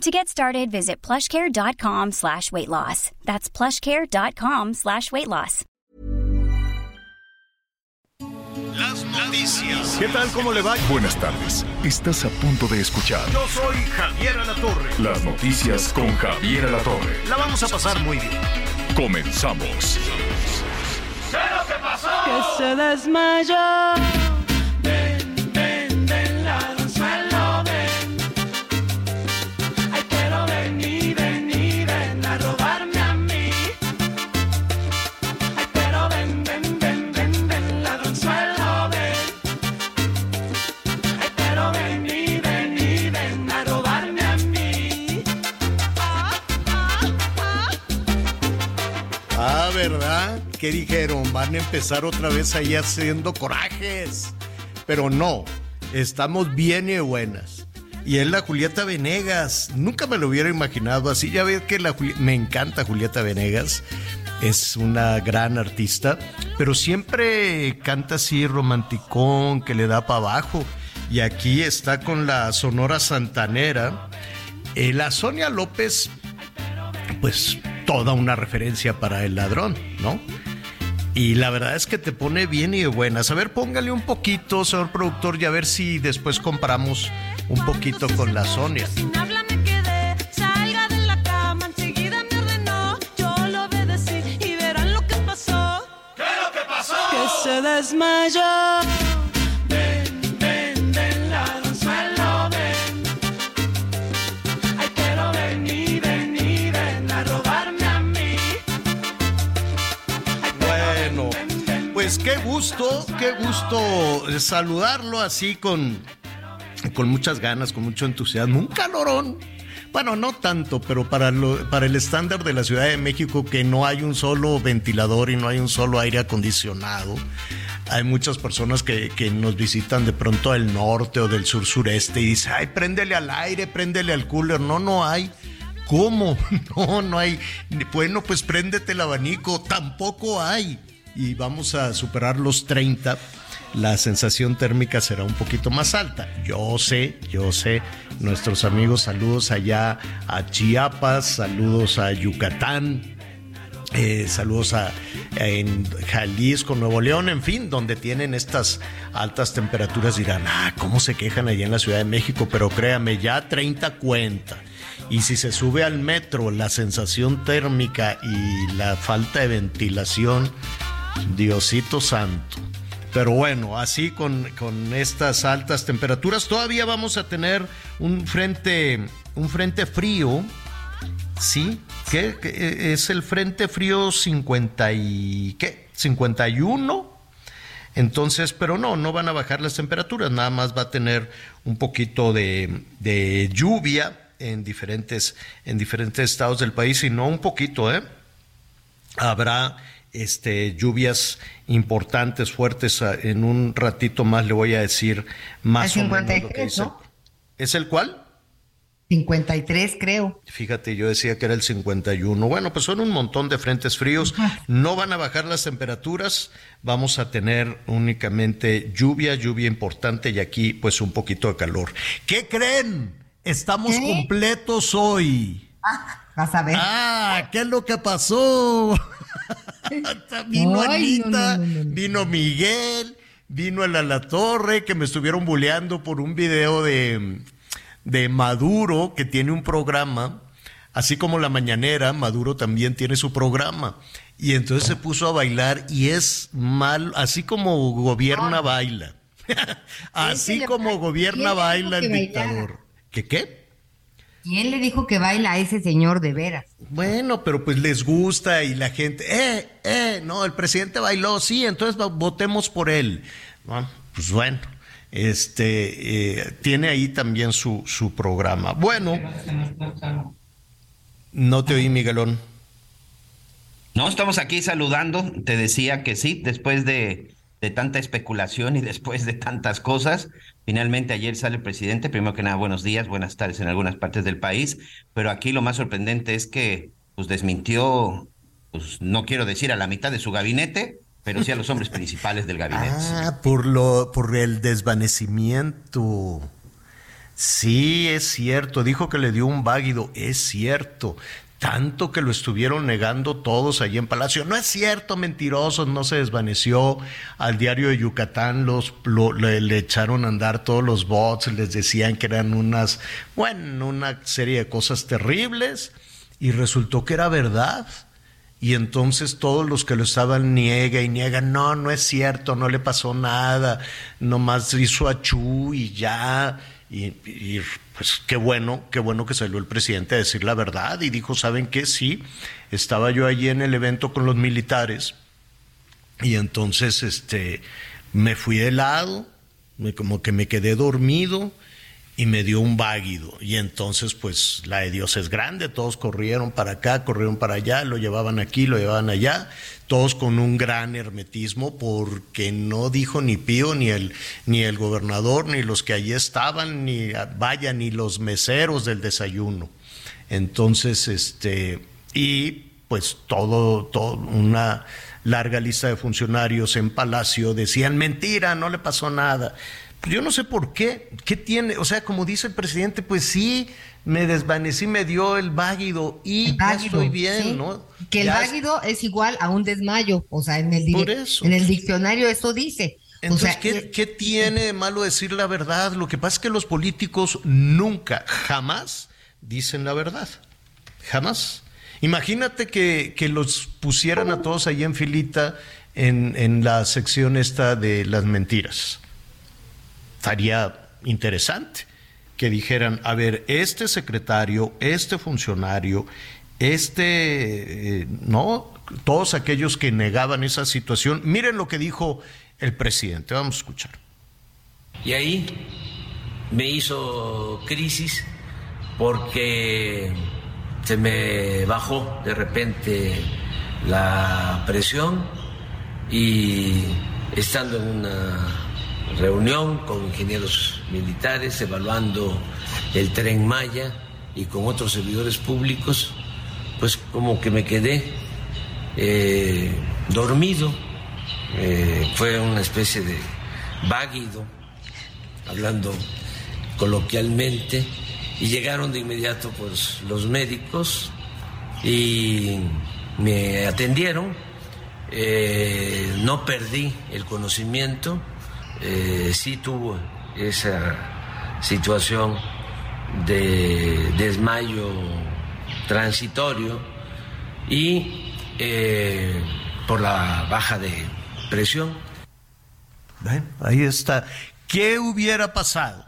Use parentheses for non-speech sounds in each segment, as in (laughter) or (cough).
To get started, visit plushcare.com slash weight loss. That's plushcare.com slash weight loss. Las noticias. ¿Qué tal? ¿Cómo le va? Buenas tardes. Estás a punto de escuchar Yo soy Javier Alatorre. las noticias con Javier Alatorre. La vamos a pasar muy bien. Comenzamos. que se desmayó. ¿Verdad? ¿Qué dijeron? Van a empezar otra vez ahí haciendo corajes. Pero no, estamos bien y buenas. Y es la Julieta Venegas. Nunca me lo hubiera imaginado así. Ya ves que la me encanta Julieta Venegas. Es una gran artista, pero siempre canta así romanticón, que le da para abajo. Y aquí está con la Sonora Santanera. Eh, la Sonia López pues toda una referencia para el ladrón, ¿no? Y la verdad es que te pone bien y de buenas. A ver, póngale un poquito, señor productor, y a ver si después comparamos un poquito con la Sonia. Sin habla qué gusto, qué gusto saludarlo así con, con muchas ganas, con mucho entusiasmo. Un calorón. Bueno, no tanto, pero para, lo- para el estándar de la Ciudad de México, que no hay un solo ventilador y no hay un solo aire acondicionado. Hay muchas personas que, que nos visitan de pronto del norte o del sur sureste y dicen, ay, préndele al aire, préndele al cooler. No, no hay. ¿Cómo? (laughs) No, no hay. Bueno, pues préndete el abanico. Tampoco hay. Y vamos a superar los 30. La sensación térmica será un poquito más alta. Yo sé, yo sé. Nuestros amigos, saludos allá a Chiapas, saludos a Yucatán, eh, saludos a, en Jalisco, Nuevo León, en fin, donde tienen estas altas temperaturas. Dirán, ah, ¿cómo se quejan allá en la Ciudad de México? Pero créame, ya 30 cuenta. Y si se sube al metro, la sensación térmica y la falta de ventilación, Diosito santo. Pero bueno, así con, con estas altas temperaturas, todavía vamos a tener un frente, un frente frío Sí, ¿qué? ¿Qué? Es el Frente Frío 50 y ¿qué? 51. Entonces, pero no, no van a bajar las temperaturas, nada más va a tener un poquito de, de lluvia en diferentes, en diferentes estados del país, y no un poquito, ¿eh? Habrá este, lluvias importantes, fuertes. ah, En un ratito más le voy a decir más El o menos lo que 53, dice. ¿no? ¿Es el cuál? 53 creo. Fíjate, yo decía que era el 51. Bueno, pues son un montón de frentes fríos. No van a bajar las temperaturas. Vamos a tener únicamente lluvia, lluvia importante y aquí pues un poquito de calor. ¿Qué creen? Estamos ¿Qué? completos hoy. Vas a ver. Ah, ¿qué es lo que pasó? (laughs) vino Ay, Anita, no, no, no. vino Miguel, vino el a la torre que me estuvieron buleando por un video de, de Maduro que tiene un programa, así como la mañanera, Maduro también tiene su programa. Y entonces se puso a bailar y es mal, así como gobierna baila. (laughs) así como gobierna ¿Quién le baila el dictador. ¿Qué qué? ¿Quién le dijo que baila a ese señor de veras? Bueno, pero pues les gusta y la gente, eh, eh, no, el presidente bailó, sí, entonces votemos por él. No, pues bueno, este, eh, tiene ahí también su, su programa. Bueno, no te oí, Miguelón. No, estamos aquí saludando. Te decía que sí, después de, de, tanta especulación y después de tantas cosas, finalmente ayer sale el presidente. Primero que nada, buenos días, buenas tardes en algunas partes del país. Pero aquí lo más sorprendente es que pues desmintió, pues no quiero decir a la mitad de su gabinete, pero sí a los hombres principales del gabinete. (laughs) Ah, por lo, por el desvanecimiento. Sí, es cierto. Dijo que le dio un váguido. Es cierto tanto que lo estuvieron negando todos allí en Palacio. No es cierto, mentirosos, no se desvaneció. Al diario de Yucatán los, le, echaron a andar todos los bots, les decían que eran unas, bueno, una serie de cosas terribles y resultó que era verdad. Y entonces todos los que lo estaban niega y niegan, no, no es cierto, no le pasó nada, nomás hizo achú y ya. Y, y, pues qué bueno, qué bueno que salió el presidente a decir la verdad y dijo, ¿saben qué? Sí, estaba yo allí en el evento con los militares y entonces este, me fui de lado, como que me quedé dormido y me dio un váguido. Y entonces, pues la de Dios es grande, todos corrieron para acá, corrieron para allá, lo llevaban aquí, lo llevaban allá, todos con un gran hermetismo, porque no dijo ni Pío, ni el, ni el gobernador, ni los que allí estaban, ni vaya, ni los meseros del desayuno. Entonces, este, y pues todo, todo, una larga lista de funcionarios en Palacio decían mentira, no le pasó nada yo no sé por qué, qué tiene, o sea, como dice el presidente, pues sí, me desvanecí, me dio el váguido y ya estoy bien, ¿no? Que el váguido es igual a un desmayo, o sea, en el, en el diccionario eso dice. Entonces, ¿qué, ¿qué tiene de malo decir la verdad? Lo que pasa es que los políticos nunca, jamás dicen la verdad. Jamás. Imagínate que, que los pusieran a todos ahí en filita en, en la sección esta de las mentiras estaría interesante que dijeran, a ver, este secretario, este funcionario, este, eh, ¿no? Todos aquellos que negaban esa situación, miren lo que dijo el presidente, vamos a escuchar. Y ahí me hizo crisis porque se me bajó de repente la presión y estando en una reunión con ingenieros militares evaluando el tren Maya y con otros servidores públicos, pues como que me quedé eh, dormido, eh, fue una especie de váguido, hablando coloquialmente, y llegaron de inmediato pues los médicos y me atendieron, eh, no perdí el conocimiento, eh, sí tuvo esa situación de desmayo transitorio y eh, por la baja de presión. ahí está. ¿Qué hubiera pasado?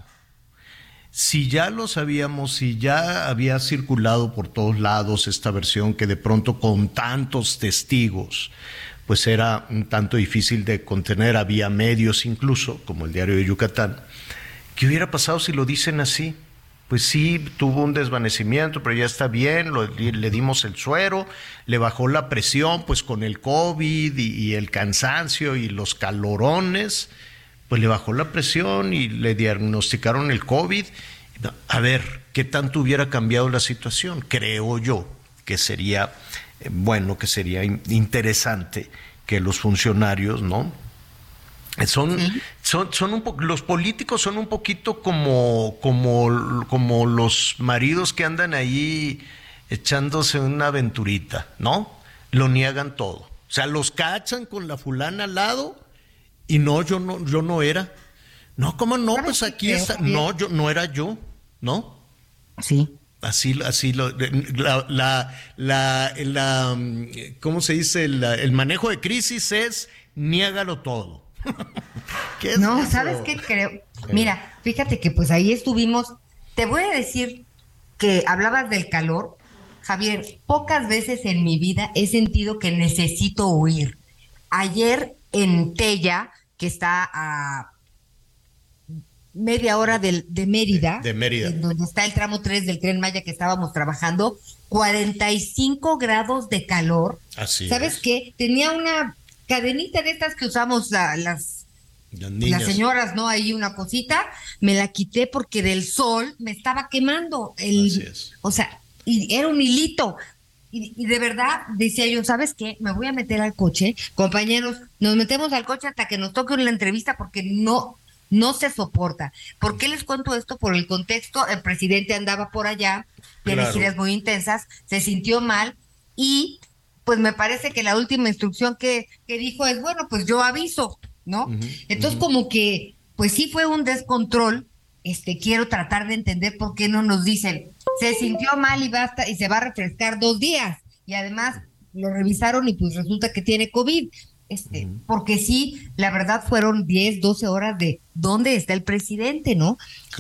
Si ya lo sabíamos, si ya había circulado por todos lados esta versión que de pronto con tantos testigos pues era un tanto difícil de contener, había medios incluso, como el diario de Yucatán. ¿Qué hubiera pasado si lo dicen así? Pues sí, tuvo un desvanecimiento, pero ya está bien, le dimos el suero, le bajó la presión, pues con el COVID y, el cansancio y los calorones, pues le bajó la presión y le diagnosticaron el COVID. A ver, ¿qué tanto hubiera cambiado la situación? Creo yo que sería bueno, que sería interesante que los funcionarios, ¿no? Son, son, son un los políticos son un poquito como, como, como los maridos que andan ahí echándose una aventurita, ¿no? Lo niegan todo. O sea, los cachan con la fulana al lado y no, yo no, yo no era. No, ¿cómo no? Pues aquí está. No, yo no era yo, ¿no? Sí. Así, así lo, la, la, la, ¿cómo se dice? el manejo de crisis es niégalo todo. (laughs) no, ¿sabes qué creo? Mira, fíjate que pues ahí estuvimos. Te voy a decir que hablabas del calor. Javier, pocas veces en mi vida he sentido que necesito huir. Ayer en Tella, que está a media hora de, de Mérida, de Mérida. donde está el tramo 3 del tren Maya que estábamos trabajando, 45 grados de calor. Así ¿Sabes qué? Tenía una cadenita de estas que usamos las, las, señoras, ¿no? Ahí una cosita, me la quité porque del sol me estaba quemando. El, O sea, y era un hilito. Y, de verdad decía yo, ¿sabes qué? Me voy a meter al coche. Compañeros, nos metemos al coche hasta que nos toque una entrevista porque no, no se soporta. ¿Por qué les cuento esto? Por el contexto, el presidente andaba por allá, tiene giras muy intensas, se sintió mal y pues me parece que la última instrucción que, que dijo es, bueno, pues yo aviso, ¿no? Entonces como que, pues sí fue un descontrol, este, quiero tratar de entender por qué no nos dicen, se sintió mal y basta, y se va a refrescar dos días, y además lo revisaron y pues resulta que tiene COVID. Este, porque sí, la verdad fueron 10, 12 horas de dónde está el presidente, ¿no?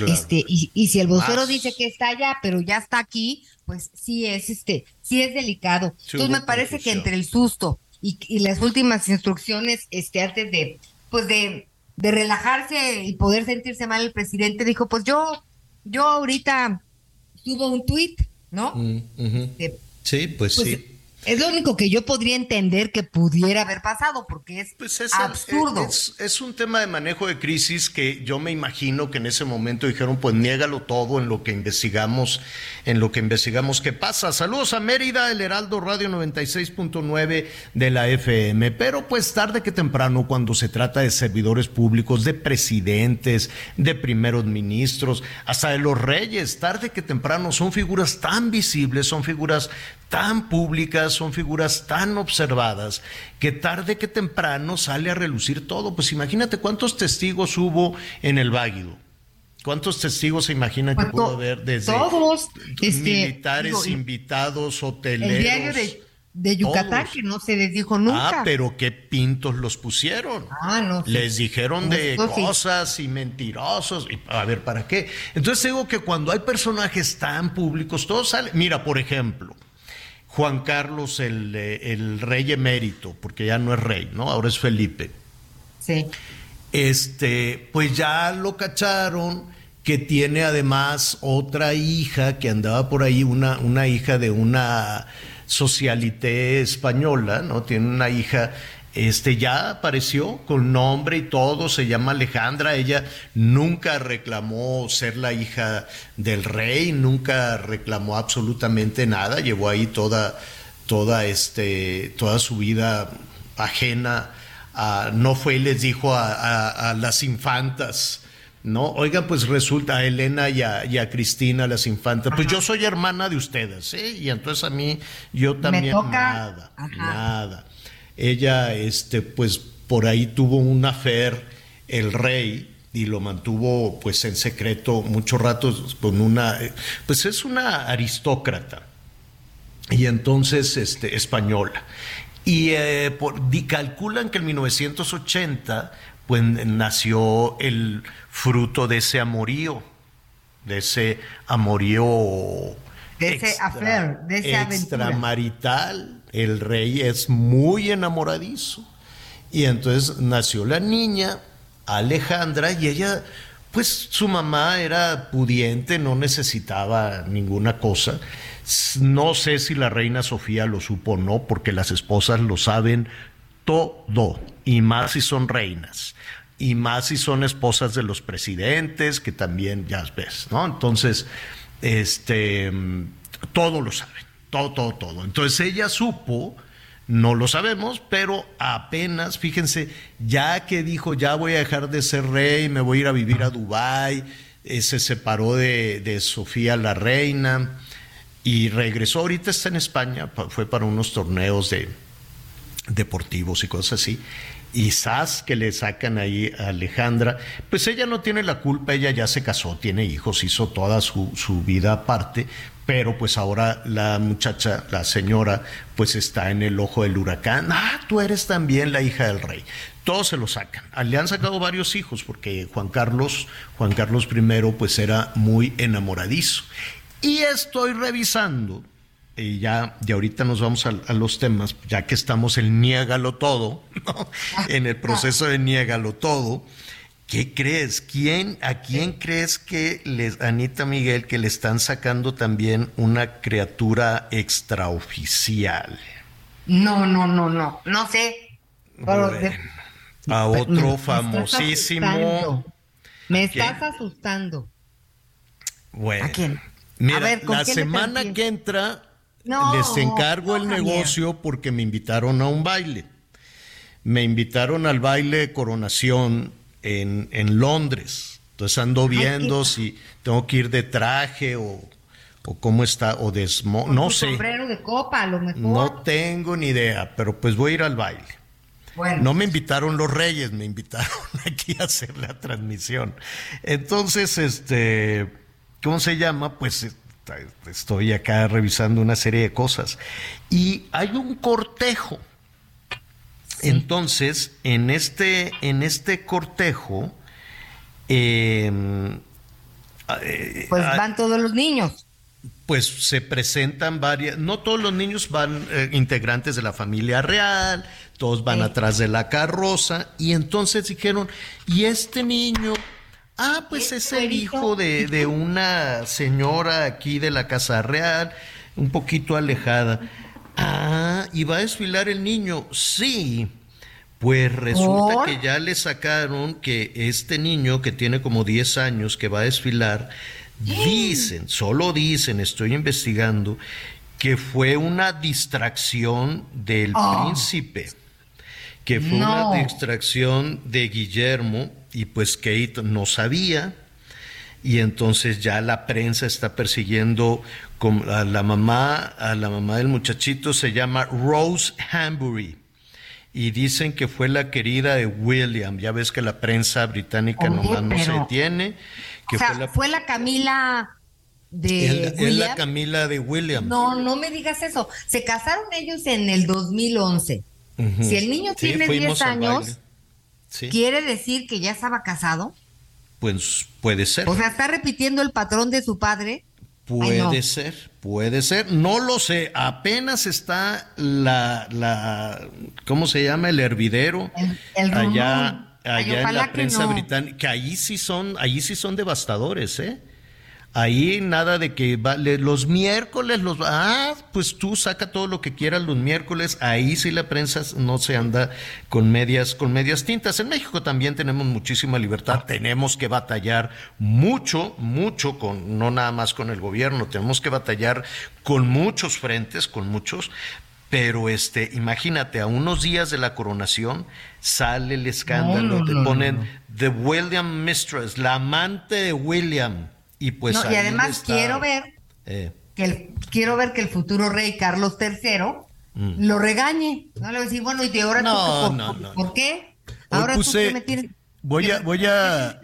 Este, y, y si el vocero dice que está allá, pero ya está aquí, pues sí es este, sí es delicado. Entonces me parece que entre el susto y, las últimas instrucciones, este, antes de, pues de, de relajarse y poder sentirse mal, el presidente dijo, pues yo, yo ahorita subo un tuit, ¿no? Mm, sí, pues, pues sí. Es lo único que yo podría entender que pudiera haber pasado, porque es, pues absurdo. Es, un tema de manejo de crisis que yo me imagino que en ese momento dijeron, pues niégalo todo en lo que investigamos, en lo que investigamos qué pasa. Saludos a Mérida, el Heraldo Radio 96.9 de la FM. Pero pues tarde que temprano, cuando se trata de servidores públicos, de presidentes, de primeros ministros, hasta de los reyes, tarde que temprano son figuras tan visibles, son figuras tan públicas, son figuras tan observadas, que tarde que temprano sale a relucir todo. Pues imagínate cuántos testigos hubo en el Váguido. ¿Cuántos testigos se imaginan que pudo haber desde todos, este, militares, invitados, hoteleros? El diario de, Yucatán, que no se les dijo nunca. Ah, pero qué pintos los pusieron. Ah, no. Les dijeron de cosas y mentirosos. Y, a ver, ¿para qué? Entonces digo que cuando hay personajes tan públicos, todos salen. Mira, por ejemplo, Juan Carlos, el, rey emérito, porque ya no es rey, ¿no? Ahora es Felipe. Sí. Este, pues ya lo cacharon que tiene además otra hija que andaba por ahí, una, una hija de una socialité española, ¿no? Tiene una hija este ya apareció con nombre y todo, se llama Alejandra, ella nunca reclamó ser la hija del rey, nunca reclamó absolutamente nada, llevó ahí toda, toda, este, toda su vida ajena, no fue y les dijo a, las infantas, ¿no? Oigan, pues resulta a Elena y a, Cristina, las infantas, pues yo soy hermana de ustedes, ¿eh? Y entonces a mí, yo también, nada, nada. Ella, este, pues por ahí tuvo un afer el rey y lo mantuvo pues en secreto muchos ratos con una, pues es una aristócrata y entonces este, española. Y eh, por, calculan que en 1980 pues nació el fruto de ese amorío, de ese amorío de ese affair, de ese extramarital. El rey es muy enamoradizo. Y entonces nació la niña, Alejandra, y ella, pues su mamá era pudiente, no necesitaba ninguna cosa. No sé si la reina Sofía lo supo o no, porque las esposas lo saben todo, y más si son reinas y más si son esposas de los presidentes, que también ya ves, ¿no? Entonces, este, todo lo sabe, todo, todo, todo. Entonces ella supo, no lo sabemos, pero apenas, fíjense, ya que dijo, ya voy a dejar de ser rey, me voy a ir a vivir a Dubái, eh, se separó de, de Sofía la reina y regresó, ahorita está en España, fue para unos torneos de deportivos y cosas así, y Sas que le sacan ahí a Alejandra, pues ella no tiene la culpa, ella ya se casó, tiene hijos, hizo toda su, su vida aparte, pero pues ahora la muchacha, la señora, pues está en el ojo del huracán. Ah, tú eres también la hija del rey. Todos se lo sacan. Ah, le han sacado varios hijos porque Juan Carlos, Juan Carlos I, pues era muy enamoradizo. Y estoy revisando y ya, de ahorita nos vamos a, los temas, ya que estamos en niégalo todo, (laughs) en el proceso de niégalo todo, ¿Qué crees? ¿Quién, ¿A quién crees que les, Anita Miguel, que le están sacando también una criatura extraoficial? No, no, no, no, no sé. a otro famosísimo. Me estás asustando. Bueno. ¿A quién? Mira, la semana que entra les encargo el negocio porque me invitaron a un baile. Me invitaron al baile de coronación en, en Londres. Entonces ando viendo si tengo que ir de traje o, o cómo está, o de no sé. sombrero de copa, a lo mejor. No tengo ni idea, pero pues voy a ir al baile. Bueno. No me invitaron los reyes, me invitaron (laughs) aquí a hacer la transmisión. Entonces, este, ¿cómo se llama? Pues estoy acá revisando una serie de cosas. Y hay un cortejo entonces, en este, en este cortejo, em, eh, pues van todos los niños. Pues se presentan varias, no todos los niños van eh, integrantes de la familia real, todos van atrás de la carroza, y entonces dijeron, ¿y este niño? Ah, pues es el hijo de, de una señora aquí de la Casa Real, un poquito alejada. Ah, ¿y va a desfilar el niño? Sí. Pues resulta que ya le sacaron que este niño que tiene como 10 años que va a desfilar, (gasps) dicen, solo dicen, estoy investigando, que fue una distracción del ah. príncipe, que fue una distracción de Guillermo y pues Kate no sabía y entonces ya la prensa está persiguiendo a la mamá, a la mamá del muchachito se llama Rose Hambury y dicen que fue la querida de William. Ya ves que la prensa británica nomás no se detiene. Que fue, la... Camila de es la Camila de William. No, no me digas eso. Se casaron ellos en el 2011. Si el niño tiene 10 años, ¿quiere decir que ya estaba casado? Pues puede ser. O sea, está repitiendo el patrón de su padre. Puede ser, puede ser, no lo sé, apenas está la, la ¿cómo se llama? El hervidero allá, allá en la prensa británica, que ahí sí son, allí sí son devastadores, ¿eh? Ahí nada de que los miércoles, los ah, pues tú saca todo lo que quieras los miércoles. Ahí sí la prensa no se anda con medias, con medias tintas. En México también tenemos muchísima libertad. Tenemos que batallar mucho, mucho con, no nada más con el gobierno, tenemos que batallar con muchos frentes, con muchos, pero este, imagínate, a unos días de la coronación sale el escándalo, te ponen The William Mistress, la amante de William. Y pues y además quiero ver eh. que el, quiero ver que el futuro rey Carlos III mm. lo regañe. No le voy a decir, bueno, y ahora no, tú, no, no, ¿por qué? Ahora tú me tienes, Voy a, voy a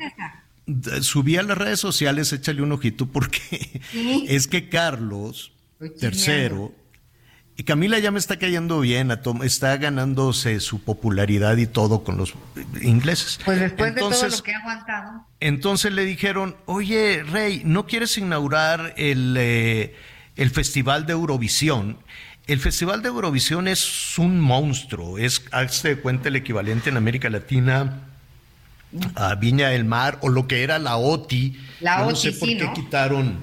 subí a las redes sociales, échale un ojito porque (laughs) es que Carlos III y Camila ya me está cayendo bien, está ganándose su popularidad y todo con los ingleses. Pues después de todo lo que ha aguantado. Entonces le dijeron, oye, Rey, ¿no quieres inaugurar el, eh, el Festival de Eurovisión? El Festival de Eurovisión es un monstruo, es, hazte de cuenta, el equivalente en América Latina a Viña del Mar o lo que era la OTI. La no sé por qué quitaron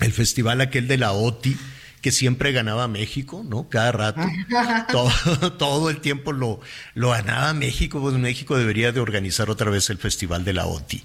el festival aquel de la OTI que siempre ganaba México, ¿no? Cada rato. (laughs) todo, todo, el tiempo lo, lo ganaba México. Pues México debería de organizar otra vez el Festival de la OTI.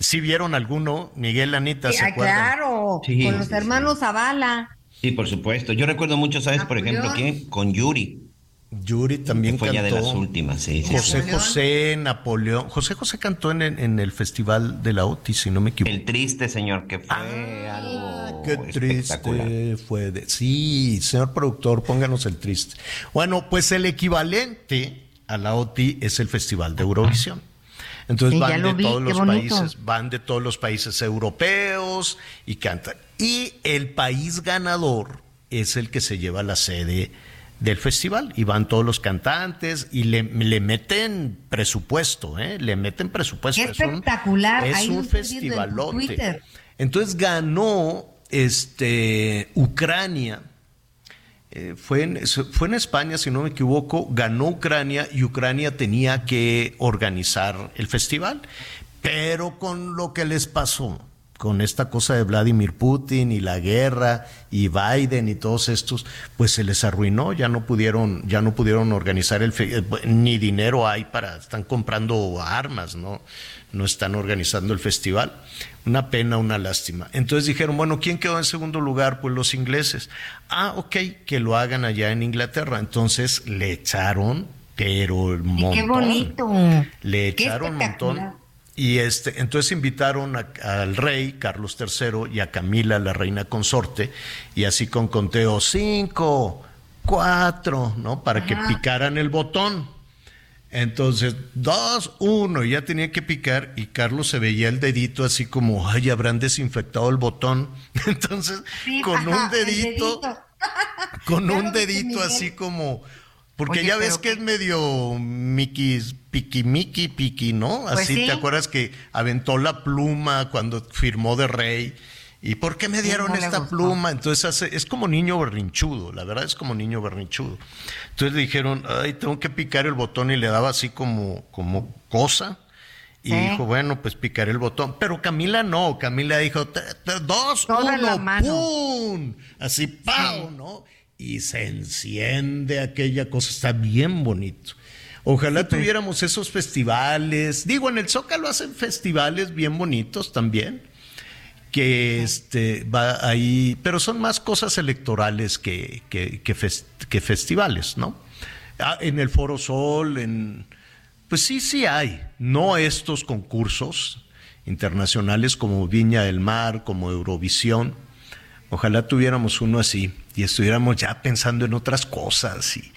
¿Sí vieron alguno? Miguel Anita, ¿se acuerdan? Claro, con los hermanos Zavala. Sí, por supuesto. Yo recuerdo mucho, ¿sabes? Por ejemplo, ¿quién? Con Yuri. Yuri también fue cantó. ya de las últimas, sí. José José, Napoleón. José José cantó en, en, el Festival de la OTI, si no me equivoco. El triste, señor, que fue ah, algo Qué triste fue. De... Sí, señor productor, pónganos el triste. Bueno, pues el equivalente a la OTI es el Festival de Eurovisión. Entonces van de todos los países, van de todos los países europeos y cantan. Y el país ganador es el que se lleva la sede del festival y van todos los cantantes y le, meten presupuesto, ¿eh? le meten presupuesto. Qué espectacular. Es un, festivalote. Entonces ganó este, Ucrania eh, fue, en, fue en España, si no me equivoco, ganó Ucrania y Ucrania tenía que organizar el festival. Pero con lo que les pasó, con esta cosa de Vladimir Putin y la guerra y Biden y todos estos, pues se les arruinó, ya no pudieron, ya no pudieron organizar el eh, ni dinero hay para, están comprando armas, no, no están organizando el festival. Una pena, una lástima. Entonces dijeron, bueno, ¿quién quedó en segundo lugar? Pues los ingleses. Ah, ok, que lo hagan allá en Inglaterra. Entonces le echaron, pero el montón. Qué bonito. Le echaron un montón y este, entonces invitaron al rey Carlos III y a Camila, la reina consorte, y así con conteo cinco, cuatro, ¿no? Para que picaran el botón. Entonces, dos, uno, ya tenía que picar y Carlos se veía el dedito así como, ay, habrán desinfectado el botón. (laughs) Entonces, con un dedito, con un dedito así como, porque ya ves que es medio Mickey, piqui, Mickey, piqui, ¿no? Pues Así te acuerdas que aventó la pluma cuando firmó de rey. ¿Y por qué me dieron esta pluma? Entonces es como niño berrinchudo, la verdad es como niño berrinchudo. Entonces le dijeron, ay, tengo que picar el botón y le daba así como, como cosa. Y dijo, bueno, pues picaré el botón. Pero Camila no, Camila dijo, dos, uno, ¡pum! Así, ¡pau! ¿no? Y se enciende aquella cosa, está bien bonito. Ojalá tuviéramos esos festivales. Digo, en el Zócalo hacen festivales bien bonitos también, que este va ahí, pero son más cosas electorales que, que, que, festivales, ¿no? Ah, en el Foro Sol, en pues sí, sí hay, no estos concursos internacionales como Viña del Mar, como Eurovisión. Ojalá tuviéramos uno así estuviéramos ya pensando en otras cosas. Y,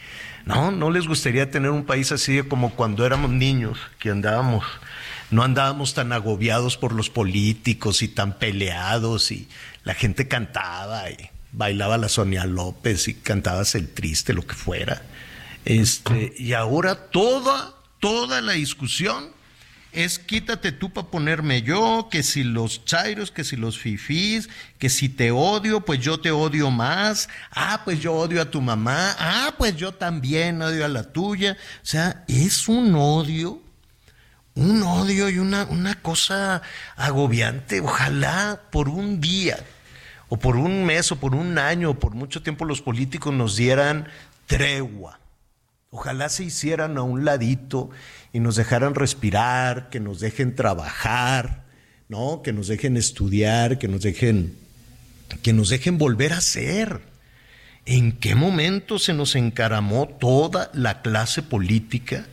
no, no les gustaría tener un país así como cuando éramos niños, que andábamos, no andábamos tan agobiados por los políticos y tan peleados y la gente cantaba y bailaba la Sonia López y cantabas el triste, lo que fuera. Este, y ahora toda, toda la discusión es quítate tú para ponerme yo, que si los chairos, que si los fifís, que si te odio, pues yo te odio más, ah, pues yo odio a tu mamá, ah, pues yo también odio a la tuya. O sea, es un odio, un odio y una, una cosa agobiante. Ojalá por un día, o por un mes, o por un año, o por mucho tiempo los políticos nos dieran tregua. Ojalá se hicieran a un ladito y nos dejaran respirar, que nos dejen trabajar, ¿no? Que nos dejen estudiar, que nos dejen, que nos dejen volver a ser. ¿En qué momento se nos encaramó toda la clase política?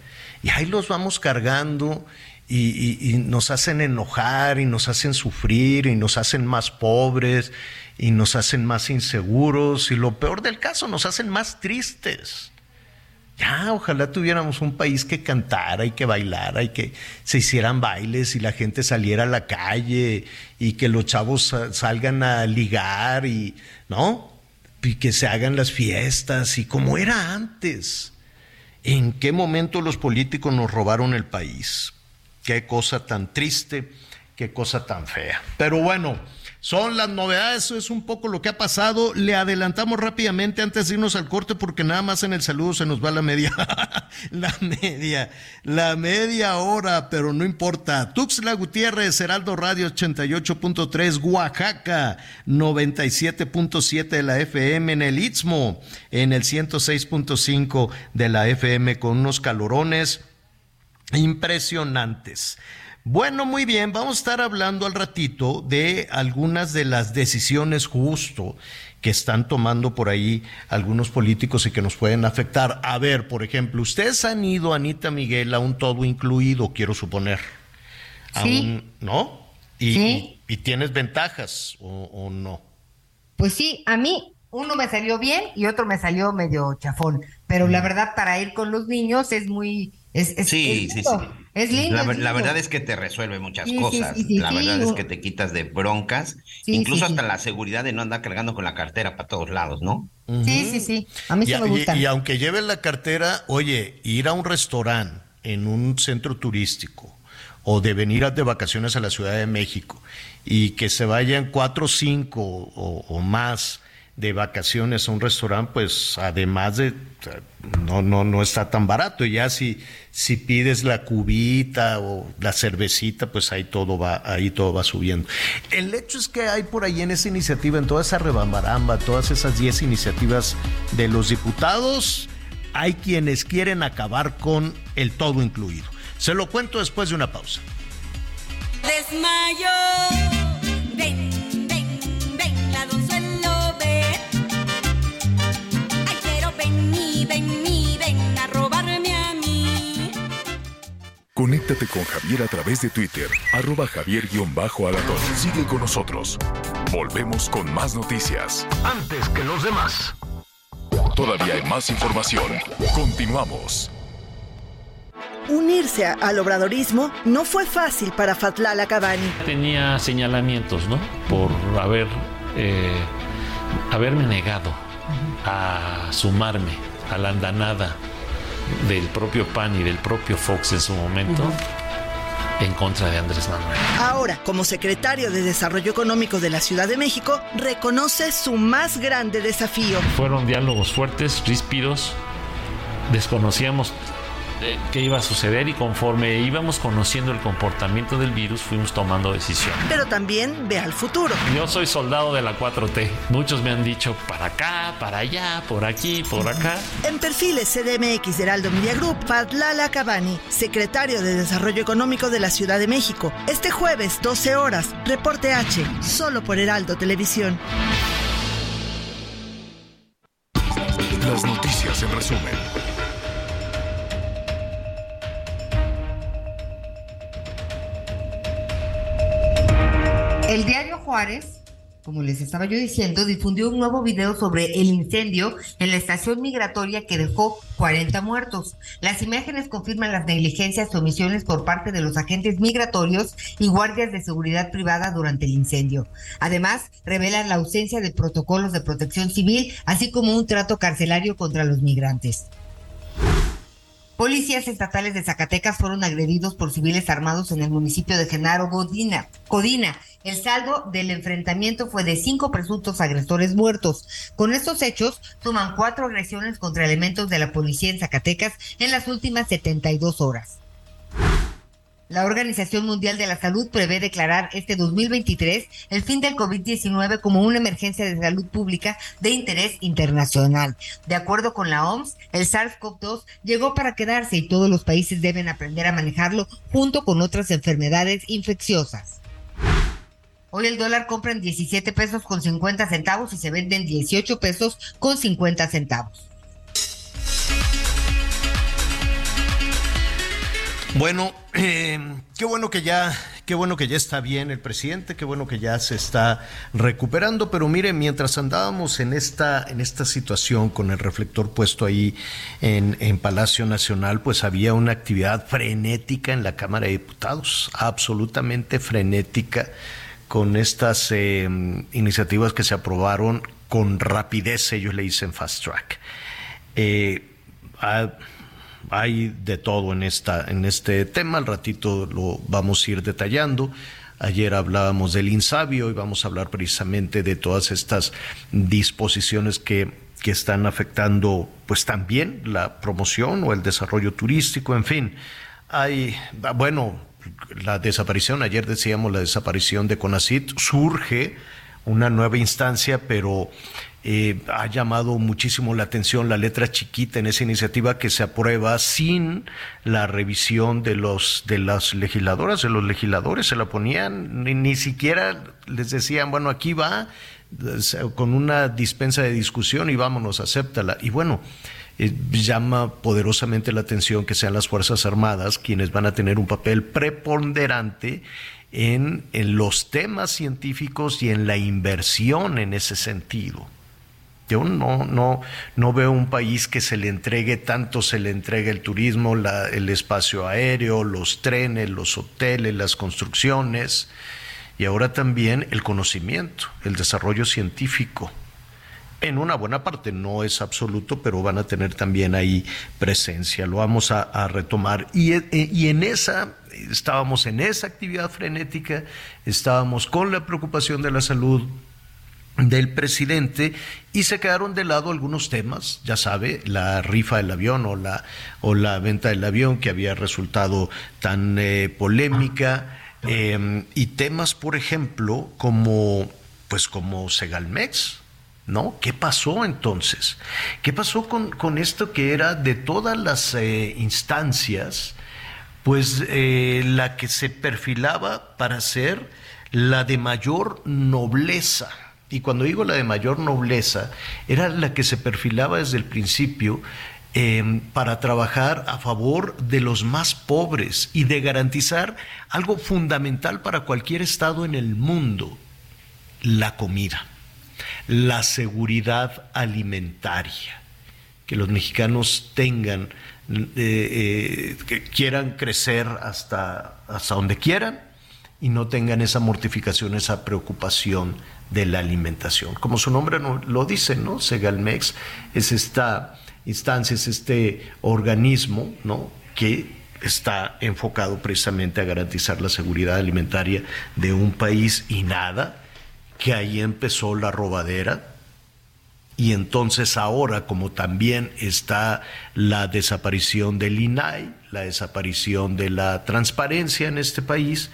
Y ahí los vamos cargando y, y, nos hacen enojar y nos hacen sufrir y nos hacen más pobres y nos hacen más inseguros y lo peor del caso, nos hacen más tristes. Ya, ojalá tuviéramos un país que cantara y que bailara y que se hicieran bailes y la gente saliera a la calle y que los chavos salgan a ligar y, ¿no? Y que se hagan las fiestas y como era antes. ¿En qué momento los políticos nos robaron el país? Qué cosa tan triste, qué cosa tan fea. Pero bueno. Son las novedades, eso es un poco lo que ha pasado. Le adelantamos rápidamente antes de irnos al corte porque nada más en el saludo se nos va la media, (laughs) la media, la media hora, pero no importa. Tuxla Gutiérrez, Heraldo Radio 88.3, Oaxaca 97.7 de la FM en el Istmo, en el 106.5 de la FM con unos calorones impresionantes. Bueno, muy bien, vamos a estar hablando al ratito de algunas de las decisiones justo que están tomando por ahí algunos políticos y que nos pueden afectar. A ver, por ejemplo, ustedes han ido, Anita Miguel, a un todo incluido, quiero suponer. sí. ¿No? Y, sí. y, tienes ventajas o, no? Pues sí, a mí uno me salió bien y otro me salió medio chafón, pero la verdad para ir con los niños es muy... Es, sí, sí, sí. Es lindo. La, verdad es que te resuelve muchas cosas. la verdad es que te quitas de broncas, incluso hasta la seguridad de no andar cargando con la cartera para todos lados, ¿no? Sí, sí, sí. A mí sí me gusta. Y, aunque lleves la cartera, oye, ir a un restaurante en un centro turístico o de venir de vacaciones a la Ciudad de México y que se vayan cuatro o cinco o más de vacaciones a un restaurante, pues además de no, no, no está tan barato. Ya si, si pides la cubita o la cervecita, pues ahí todo va, ahí todo va subiendo. El hecho es que hay por ahí en esa iniciativa, en toda esa rebambaramba, todas esas 10 iniciativas de los diputados, hay quienes quieren acabar con el todo incluido. Se lo cuento después de una pausa. Desmayo. Conéctate con Javier a través de Twitter, arroba javier-alatón. Sigue con nosotros. Volvemos con más noticias. Antes que los demás. Todavía hay más información. Continuamos. Unirse al obradorismo no fue fácil para Fatlala Cabani. Tenía señalamientos, ¿no? Por haber, eh, haberme negado a sumarme a la andanada del propio PAN y del propio Fox en su momento. en contra de Andrés Manuel. Ahora, como secretario de Desarrollo Económico de la Ciudad de México, reconoce su más grande desafío. Fueron diálogos fuertes, ríspidos, desconocíamos qué iba a suceder y conforme íbamos conociendo el comportamiento del virus fuimos tomando decisiones. Pero también ve al futuro. Yo soy soldado de la 4T. Muchos me han dicho para acá, para allá, por aquí, por acá. En perfiles CDMX de Heraldo Media Group, Fadlala Cabani, secretario de Desarrollo Económico de la Ciudad de México. Este jueves, 12 horas, reporte H, solo por Heraldo Televisión. Las noticias en resumen. Juárez, como les estaba yo diciendo, difundió un nuevo video sobre el incendio en la estación migratoria que dejó 40 muertos. Las imágenes confirman las negligencias y omisiones por parte de los agentes migratorios y guardias de seguridad privada durante el incendio. Además, revelan la ausencia de protocolos de protección civil, así como un trato carcelario contra los migrantes. Policías estatales de Zacatecas fueron agredidos por civiles armados en el municipio de Genaro Godina, Codina. El saldo del enfrentamiento fue de cinco presuntos agresores muertos. Con estos hechos, suman cuatro agresiones contra elementos de la policía en Zacatecas en las últimas 72 horas. La Organización Mundial de la Salud prevé declarar este 2023 el fin del COVID-19 como una emergencia de salud pública de interés internacional. De acuerdo con la OMS, el SARS-CoV-2 llegó para quedarse y todos los países deben aprender a manejarlo junto con otras enfermedades infecciosas. Hoy el dólar compra en 17 pesos con 50 centavos y se vende en 18 pesos con 50 centavos. Bueno, eh, qué bueno que ya, qué bueno que ya está bien el presidente, qué bueno que ya se está recuperando, pero mire, mientras andábamos en esta, en esta situación con el reflector puesto ahí en, en Palacio Nacional, pues había una actividad frenética en la Cámara de Diputados, absolutamente frenética, con estas eh, iniciativas que se aprobaron con rapidez, ellos le dicen fast track. Eh, hay de todo en, esta, en este tema, al ratito lo vamos a ir detallando. Ayer hablábamos del insabio y vamos a hablar precisamente de todas estas disposiciones que, que están afectando pues también la promoción o el desarrollo turístico, en fin. Hay, bueno, la desaparición, ayer decíamos la desaparición de CONACIT, surge una nueva instancia, pero eh, ha llamado muchísimo la atención la letra chiquita en esa iniciativa que se aprueba sin la revisión de los de las legisladoras, de los legisladores, se la ponían, ni, siquiera les decían, bueno, aquí va con una dispensa de discusión y vámonos, acéptala. Y bueno, eh, llama poderosamente la atención que sean las Fuerzas Armadas quienes van a tener un papel preponderante en, en los temas científicos y en la inversión en ese sentido. Yo no, no, no veo un país que se le entregue tanto, se le entregue el turismo, el espacio aéreo, los trenes, los hoteles, las construcciones y ahora también el conocimiento, el desarrollo científico. En una buena parte, no es absoluto, pero van a tener también ahí presencia. Lo vamos a, retomar. Y, y en esa, estábamos en esa actividad frenética, estábamos con la preocupación de la salud del presidente y se quedaron de lado algunos temas, ya sabe, la rifa del avión o la, o la venta del avión que había resultado tan eh, polémica em, y temas, por ejemplo, como pues como Segalmex, ¿no? ¿Qué pasó entonces? ¿Qué pasó con, con esto que era de todas las eh, instancias, pues eh, la que se perfilaba para ser la de mayor nobleza? Y cuando digo la de mayor nobleza, era la que se perfilaba desde el principio em, para trabajar a favor de los más pobres y de garantizar algo fundamental para cualquier Estado en el mundo, la comida, la seguridad alimentaria, que los mexicanos tengan, eh, eh, que quieran crecer hasta, hasta donde quieran y no tengan esa mortificación, esa preocupación de la alimentación. Como su nombre lo dice, ¿no? Segalmex es esta instancia, es este organismo, ¿no? Que está enfocado precisamente a garantizar la seguridad alimentaria de un país y nada, que ahí empezó la robadera. Y entonces ahora, como también está la desaparición del INAI, la desaparición de la transparencia en este país,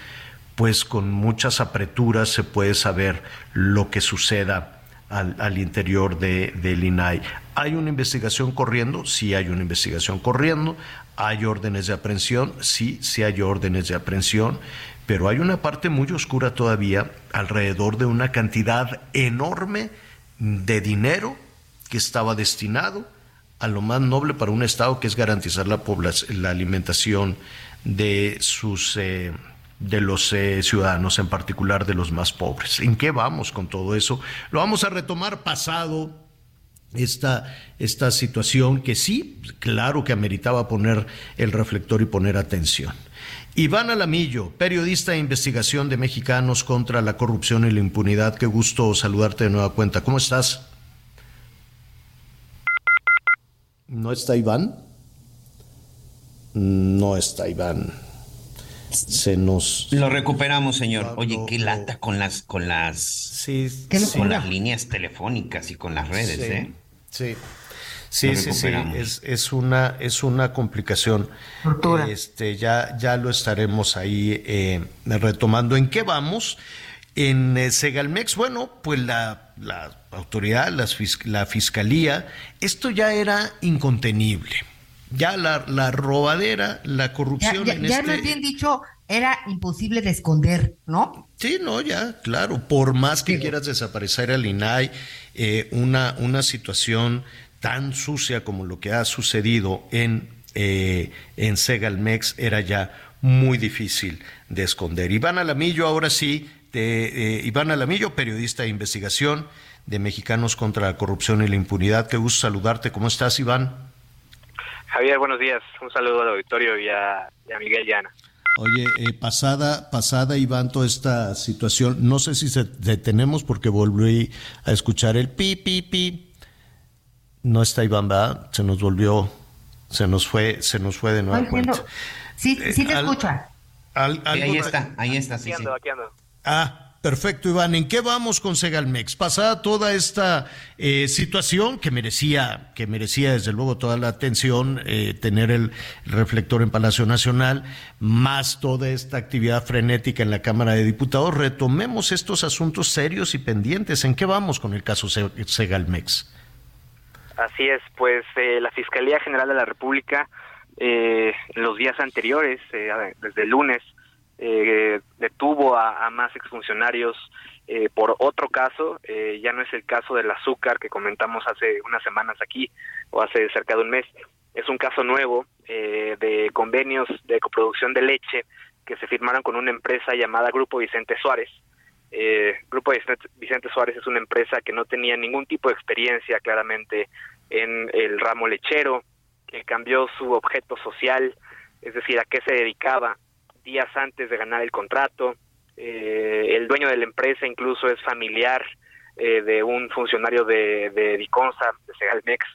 pues con muchas apreturas se puede saber lo que suceda al, interior de, del INAI. ¿Hay una investigación corriendo? Sí, hay una investigación corriendo. ¿Hay órdenes de aprehensión? Sí, sí hay órdenes de aprehensión. Pero hay una parte muy oscura todavía alrededor de una cantidad enorme de dinero que estaba destinado a lo más noble para un Estado, que es garantizar la, la alimentación de sus... Eh, de los eh, ciudadanos, en particular de los más pobres. ¿En qué vamos con todo eso? Lo vamos a retomar pasado esta, esta situación que sí, claro que ameritaba poner el reflector y poner atención. Iván Alamillo, periodista de investigación de Mexicanos contra la corrupción y la impunidad. Qué gusto saludarte de nueva cuenta. ¿Cómo estás? ¿No está Iván? No está Iván se nos lo recuperamos señor. Oye qué lata con las con las sí, con las líneas telefónicas y con las redes eh sí. Sí sí sí, es, es, una es una complicación. Este ya ya lo estaremos ahí eh, retomando. En qué vamos en eh, Segalmex. Bueno pues la, la autoridad la fiscalía esto ya era incontenible ya la, la robadera, la corrupción. Ya, ya, este bien dicho, era imposible de esconder, ¿no? Sí, no, ya, claro. Por más que quieras desaparecer al INAI, eh, una, una situación tan sucia como lo que ha sucedido en, eh, en Segalmex era ya muy difícil de esconder. Iván Alamillo, ahora sí, de, eh, Iván Alamillo, periodista de investigación de Mexicanos contra la Corrupción y la Impunidad. Qué gusto saludarte. ¿Cómo estás, Iván? Javier, buenos días. Un saludo al auditorio y a, Miguel Llana. Oye, eh, pasada, pasada, Iván, toda esta situación, no sé si se detenemos porque volví a escuchar el pi, pi, pi. No está Iván, ¿verdad? Se nos volvió, se nos fue, se nos fue de nuevo. Sí, sí te eh, escucha. ahí está, ahí está, sí, sí. Ah, Perfecto, Iván. ¿En qué vamos con Segalmex? Pasada toda esta eh, situación que merecía, que merecía desde luego toda la atención, eh, tener el reflector en Palacio Nacional, más toda esta actividad frenética en la Cámara de Diputados, retomemos estos asuntos serios y pendientes. ¿En qué vamos con el caso Segalmex? Así es, pues eh, la Fiscalía General de la República, los días anteriores, desde el lunes, eh, detuvo a, más exfuncionarios eh, por otro caso, eh, ya no es el caso del azúcar que comentamos hace unas semanas aquí o hace cerca de un mes, es un caso nuevo eh, de convenios de coproducción de leche que se firmaron con una empresa llamada Grupo Vicente Suárez. Grupo Vicente Suárez es una empresa que no tenía ningún tipo de experiencia claramente en el ramo lechero, que cambió su objeto social, es decir, a qué se dedicaba días antes de ganar el contrato. Eh, el dueño de la empresa incluso es familiar eh, de un funcionario de, de Diconsa, de Segalmex,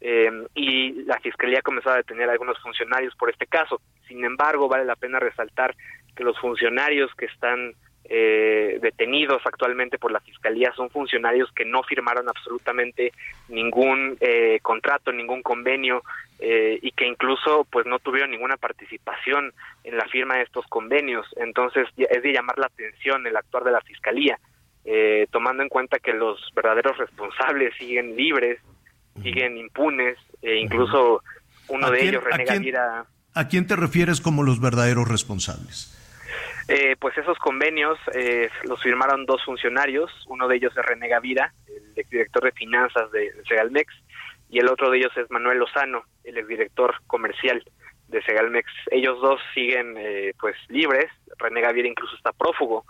eh, y la fiscalía comenzó a detener a algunos funcionarios por este caso. Sin embargo, vale la pena resaltar que los funcionarios que están eh, detenidos actualmente por la fiscalía son funcionarios que no firmaron absolutamente ningún eh, contrato, ningún convenio eh, y que incluso pues no tuvieron ninguna participación en la firma de estos convenios. Entonces es de llamar la atención el actuar de la fiscalía, tomando en cuenta que los verdaderos responsables siguen libres, siguen impunes, e incluso uno de ellos renega ¿a ¿A quién te refieres como los verdaderos responsables? Eh, pues esos convenios eh, los firmaron dos funcionarios, uno de ellos es René Gavira, el director de finanzas de Segalmex, y el otro de ellos es Manuel Lozano, el exdirector comercial de Segalmex. Ellos dos siguen eh, pues libres, René Gavira incluso está prófugo,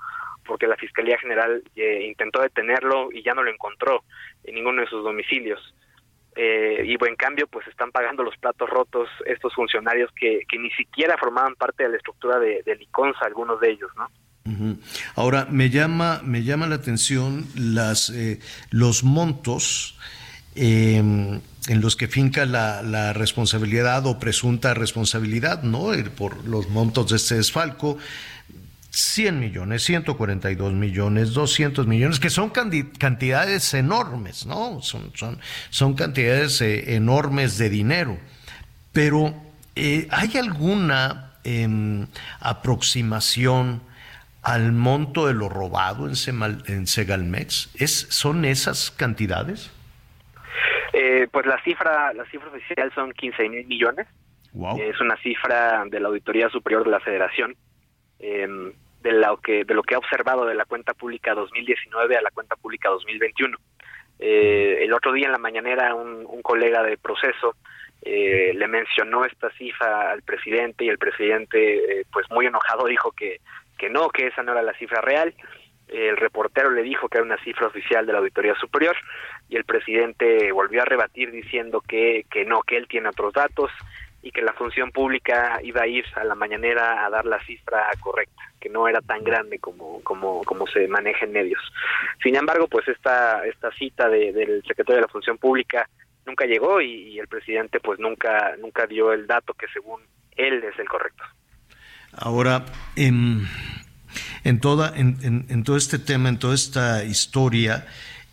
porque la Fiscalía General intentó detenerlo y ya no lo encontró en ninguno de sus domicilios. Eh, y en cambio pues están pagando los platos rotos estos funcionarios que, que ni siquiera formaban parte de la estructura de, de Liconza, algunos de ellos, ¿no? Ahora me llama me llama la atención las eh, los montos em, en los que finca la, la, responsabilidad o presunta responsabilidad, ¿no? Por los montos de este desfalco. 100 millones, 142 millones, 200 millones, que son cantidades enormes, ¿no? Son, son, son cantidades eh, enormes de dinero. Pero, eh, ¿hay alguna em, aproximación al monto de lo robado en, Segalmex? ¿Es, ¿Son esas cantidades? Eh, pues la cifra, la cifra oficial son 15 mil millones. Es una cifra de la Auditoría Superior de la Federación. Eh, de lo que ha observado de la cuenta pública 2019 a la cuenta pública 2021. Eh, el otro día en la mañanera un, colega de proceso eh, le mencionó esta cifra al presidente y el presidente, eh, pues muy enojado, dijo que, que no, que esa no era la cifra real. El reportero le dijo que era una cifra oficial de la Auditoría Superior y el presidente volvió a rebatir diciendo que, que no, que él tiene otros datos y que la función pública iba a ir a la mañanera a dar la cifra correcta, que no era tan grande como, como, como se maneja en medios. Sin embargo, pues esta, esta cita del secretario de la función pública nunca llegó y, el presidente pues nunca, nunca dio el dato que según él es el correcto. Ahora, en, en, toda, en todo este tema, en toda esta historia,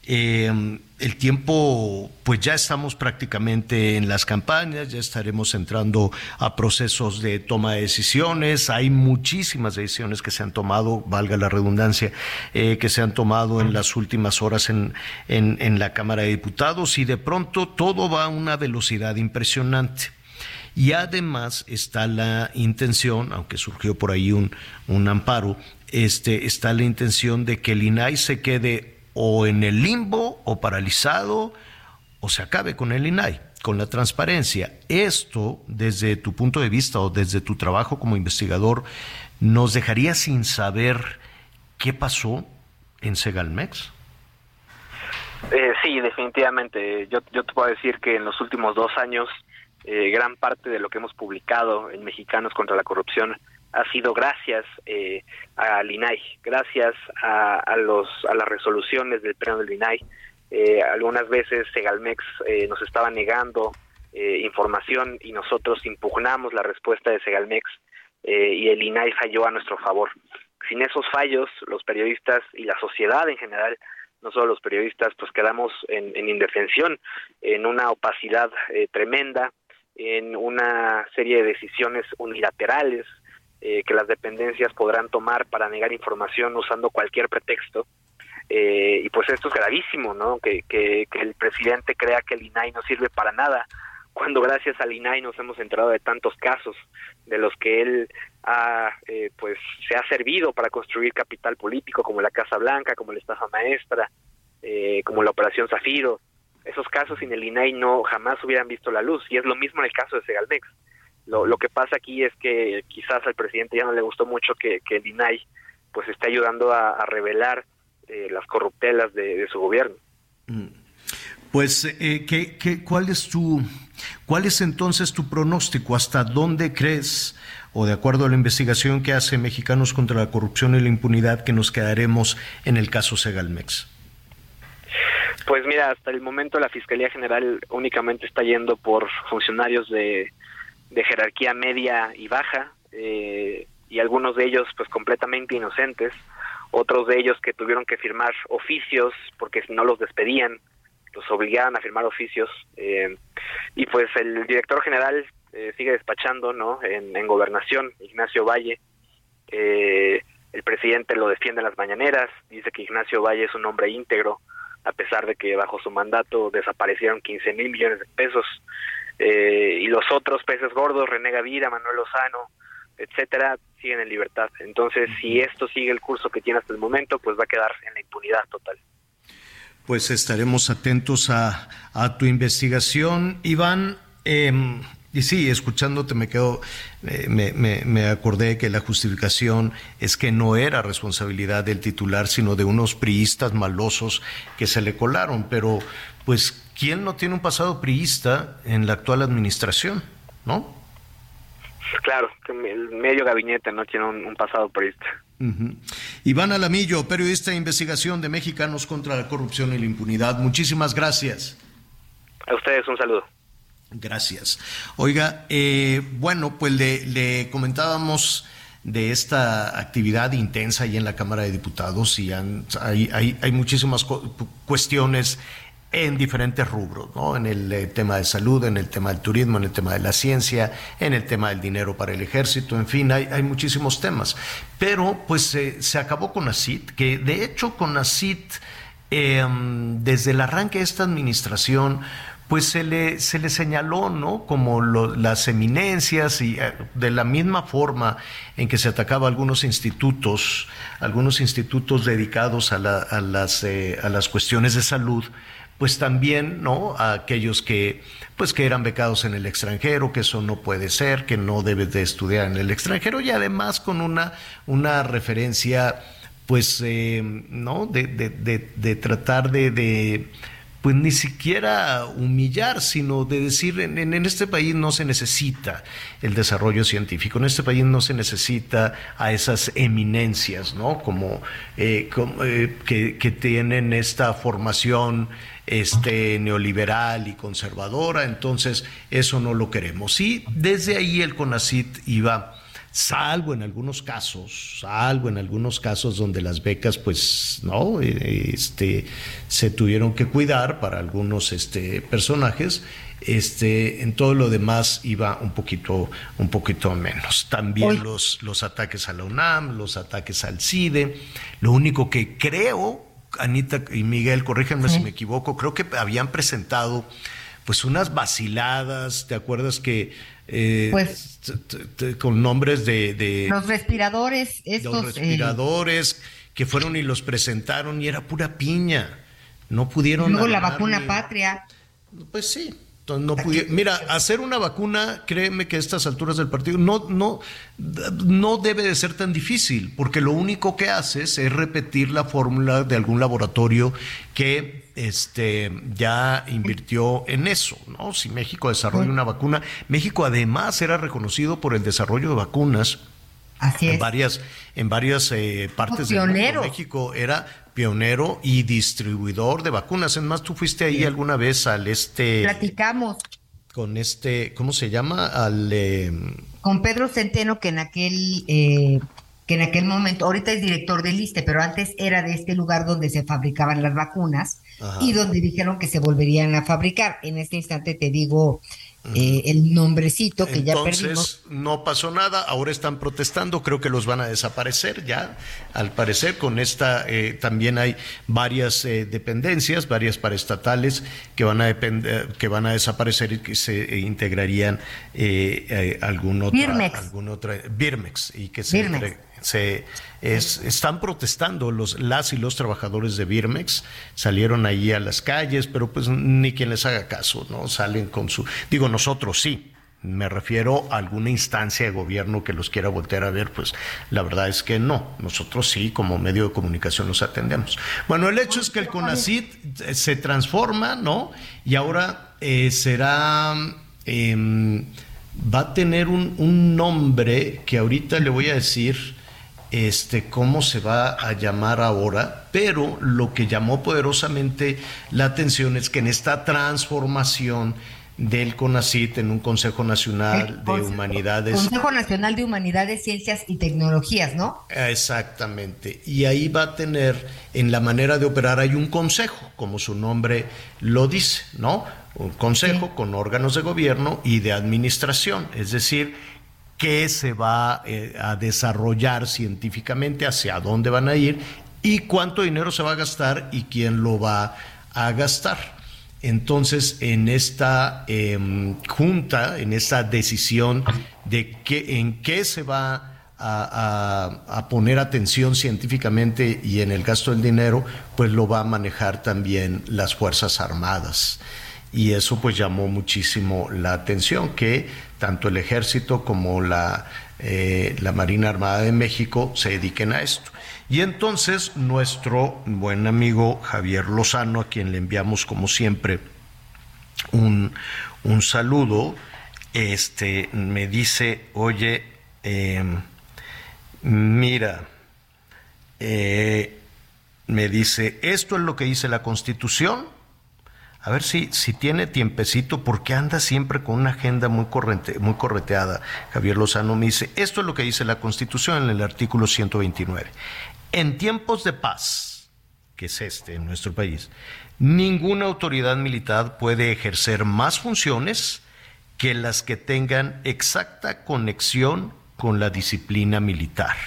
eh, el tiempo, pues ya estamos prácticamente en las campañas, ya estaremos entrando a procesos de toma de decisiones. Hay muchísimas decisiones que se han tomado, valga la redundancia, eh, que se han tomado en las últimas horas en, en, la Cámara de Diputados y de pronto todo va a una velocidad impresionante. Y además está la intención, aunque surgió por ahí un, un amparo, este, está la intención de que el INAI se quede o en el limbo o paralizado o se acabe con el INAI, con la transparencia. Esto, desde tu punto de vista o desde tu trabajo como investigador, nos dejaría sin saber qué pasó en Segalmex. Eh, sí, definitivamente. Yo, yo te puedo decir que en los últimos dos años, eh, gran parte de lo que hemos publicado en Mexicanos contra la Corrupción ha sido gracias eh, al INAI, gracias a, los, a las resoluciones del pleno del INAI. Eh, algunas veces Segalmex eh, nos estaba negando eh, información y nosotros impugnamos la respuesta de Segalmex y el INAI falló a nuestro favor. Sin esos fallos, los periodistas y la sociedad en general, no solo los periodistas, pues quedamos en, en indefensión, en una opacidad tremenda, en una serie de decisiones unilaterales eh, que las dependencias podrán tomar para negar información usando cualquier pretexto. Eh, y pues esto es gravísimo, ¿no? Que, que, el presidente crea que el INAI no sirve para nada, cuando gracias al INAI nos hemos enterado de tantos casos de los que él ha, eh, pues, se ha servido para construir capital político, como la Casa Blanca, como la estafa maestra, como la Operación Zafiro. Esos casos sin el INAI no jamás hubieran visto la luz, y es lo mismo en el caso de Segalmex. Lo, lo que pasa aquí es que quizás al presidente ya no le gustó mucho que, que el INAI pues esté ayudando a, revelar eh, las corruptelas de, su gobierno. Mm. Pues, eh, ¿qué, qué, cuál es tu, cuál es entonces tu pronóstico? ¿Hasta dónde crees, o de acuerdo a la investigación que hace Mexicanos contra la Corrupción y la Impunidad, que nos quedaremos en el caso Segalmex? Pues mira, hasta el momento la Fiscalía General únicamente está yendo por funcionarios de, de jerarquía media y baja, eh, y algunos de ellos pues completamente inocentes. otros de ellos que tuvieron que firmar oficios porque no los despedían, los obligaban a firmar oficios eh, y pues el director general eh, sigue despachando no en, en gobernación Ignacio Valle eh, el presidente lo defiende en las mañaneras dice que Ignacio Valle es un hombre íntegro a pesar de que bajo su mandato desaparecieron 15 mil millones de pesos eh, y los otros peces gordos René Gavira Manuel Lozano etcétera siguen en libertad entonces si esto sigue el curso que tiene hasta el momento pues va a quedar en la impunidad total pues estaremos atentos a, tu investigación, Iván. Em, y sí, escuchándote me quedo, eh, me, me, acordé que la justificación es que no era responsabilidad del titular, sino de unos priistas malosos que se le colaron. Pero, pues, ¿quién no tiene un pasado priista en la actual administración? ¿No? Claro, el medio gabinete no tiene un, pasado priista. Iván Alamillo, periodista de investigación de Mexicanos contra la Corrupción y la Impunidad. Muchísimas gracias. A ustedes un saludo. Gracias. Oiga, eh, bueno, pues le, comentábamos de esta actividad intensa ahí en la Cámara de Diputados y hay, hay, hay, muchísimas cuestiones en diferentes rubros, ¿no? En el eh, tema de salud, en el tema del turismo, en el tema de la ciencia, en el tema del dinero para el ejército, en fin, hay, muchísimos temas. Pero pues se acabó con ACIT, que de hecho con ACIT, em, desde el arranque de esta administración, pues se le, se le señaló, ¿no? Como las eminencias y eh, de la misma forma en que se atacaba algunos institutos, algunos institutos dedicados a, a las, eh, a las cuestiones de salud, pues también, ¿no? A aquellos que, pues que eran becados en el extranjero, que eso no puede ser, que no debes de estudiar en el extranjero y además con una, una referencia, pues, eh, ¿no? De, de, de, tratar de, pues ni siquiera humillar, sino de decir, en, este país no se necesita el desarrollo científico, en este país no se necesita a esas eminencias, ¿no? Como, eh, eh, que, que, tienen esta formación este, neoliberal y conservadora, entonces eso no lo queremos. Y desde ahí el CONACIT iba, salvo en algunos casos, salvo en algunos casos donde las becas, pues, no, este, se tuvieron que cuidar para algunos este, personajes. Este, en todo lo demás iba un poquito, un poquito menos. También los, los ataques a la UNAM, los ataques al CIDE. Lo único que creo Anita y Miguel, corríjanme si me equivoco, creo que habían presentado pues unas vaciladas, ¿te acuerdas que eh, pues con nombres de, los respiradores, estos los eh, respiradores que fueron y los presentaron y era pura piña, no pudieron. Luego la vacuna patria. Pues sí, no Mira, hacer una vacuna, créeme que a estas alturas del partido no, no, no debe de ser tan difícil, porque lo único que haces es repetir la fórmula de algún laboratorio que este, ya invirtió en eso, ¿no? Si México desarrolla una vacuna, México además era reconocido por el desarrollo de vacunas en varias, en varias eh, partes mundo. México era pionero y distribuidor de vacunas. Es más, tú fuiste ahí alguna vez al este. Platicamos. Con este, ¿cómo se llama? Al. Eh, con Pedro Centeno, que en aquel. Eh, que en aquel momento, ahorita es director del ISTE, pero antes era de este lugar donde se fabricaban las vacunas y donde dijeron que se volverían a fabricar. En este instante te digo eh, el nombrecito que ya perdimos. No pasó nada, ahora están protestando, creo que los van a desaparecer ya, al parecer, con esta eh, también hay varias eh, dependencias, varias paraestatales que van a depender, que van a desaparecer y que se integrarían algún otra, Birmex. algún Birmex y que se se están protestando los las y los trabajadores de Birmex salieron ahí a las calles pero pues ni quien les haga caso no salen con su digo nosotros sí me refiero a alguna instancia de gobierno que los quiera voltear a ver, pues la verdad es que no. Nosotros sí, como medio de comunicación, los atendemos. Bueno, el hecho es que el CONACIT eh, se transforma, ¿no? Y ahora eh, será, em, va a tener un, un nombre que ahorita le voy a decir este, cómo se va a llamar ahora, pero lo que llamó poderosamente la atención es que en esta transformación del CONACIT en un Consejo Nacional de Humanidades. Consejo Nacional de Humanidades, Ciencias y Tecnologías, ¿no? Exactamente. Y ahí va a tener, en la manera de operar hay un consejo, como su nombre lo dice, ¿no? Un consejo con órganos de gobierno y de administración, es decir, qué se va eh, a desarrollar científicamente, hacia dónde van a ir y cuánto dinero se va a gastar y quién lo va a gastar. Entonces, en esta em, junta, en esta decisión de qué, en qué se va a, poner atención científicamente y en el gasto del dinero, pues lo va a manejar también las Fuerzas Armadas. Y eso pues llamó muchísimo la atención, que tanto el ejército como la, eh, la Marina Armada de México se dediquen a esto. Y entonces nuestro buen amigo Javier Lozano, a quien le enviamos como siempre un, saludo, este, me dice, oye, em, mira, eh, me dice, esto es lo que dice la Constitución. A ver si, si tiene tiempecito, porque anda siempre con una agenda muy, corrente, muy correteada. Javier Lozano me dice, esto es lo que dice la Constitución en el artículo 129. En tiempos de paz, que es este en nuestro país, ninguna autoridad militar puede ejercer más funciones que las que tengan exacta conexión con la disciplina militar.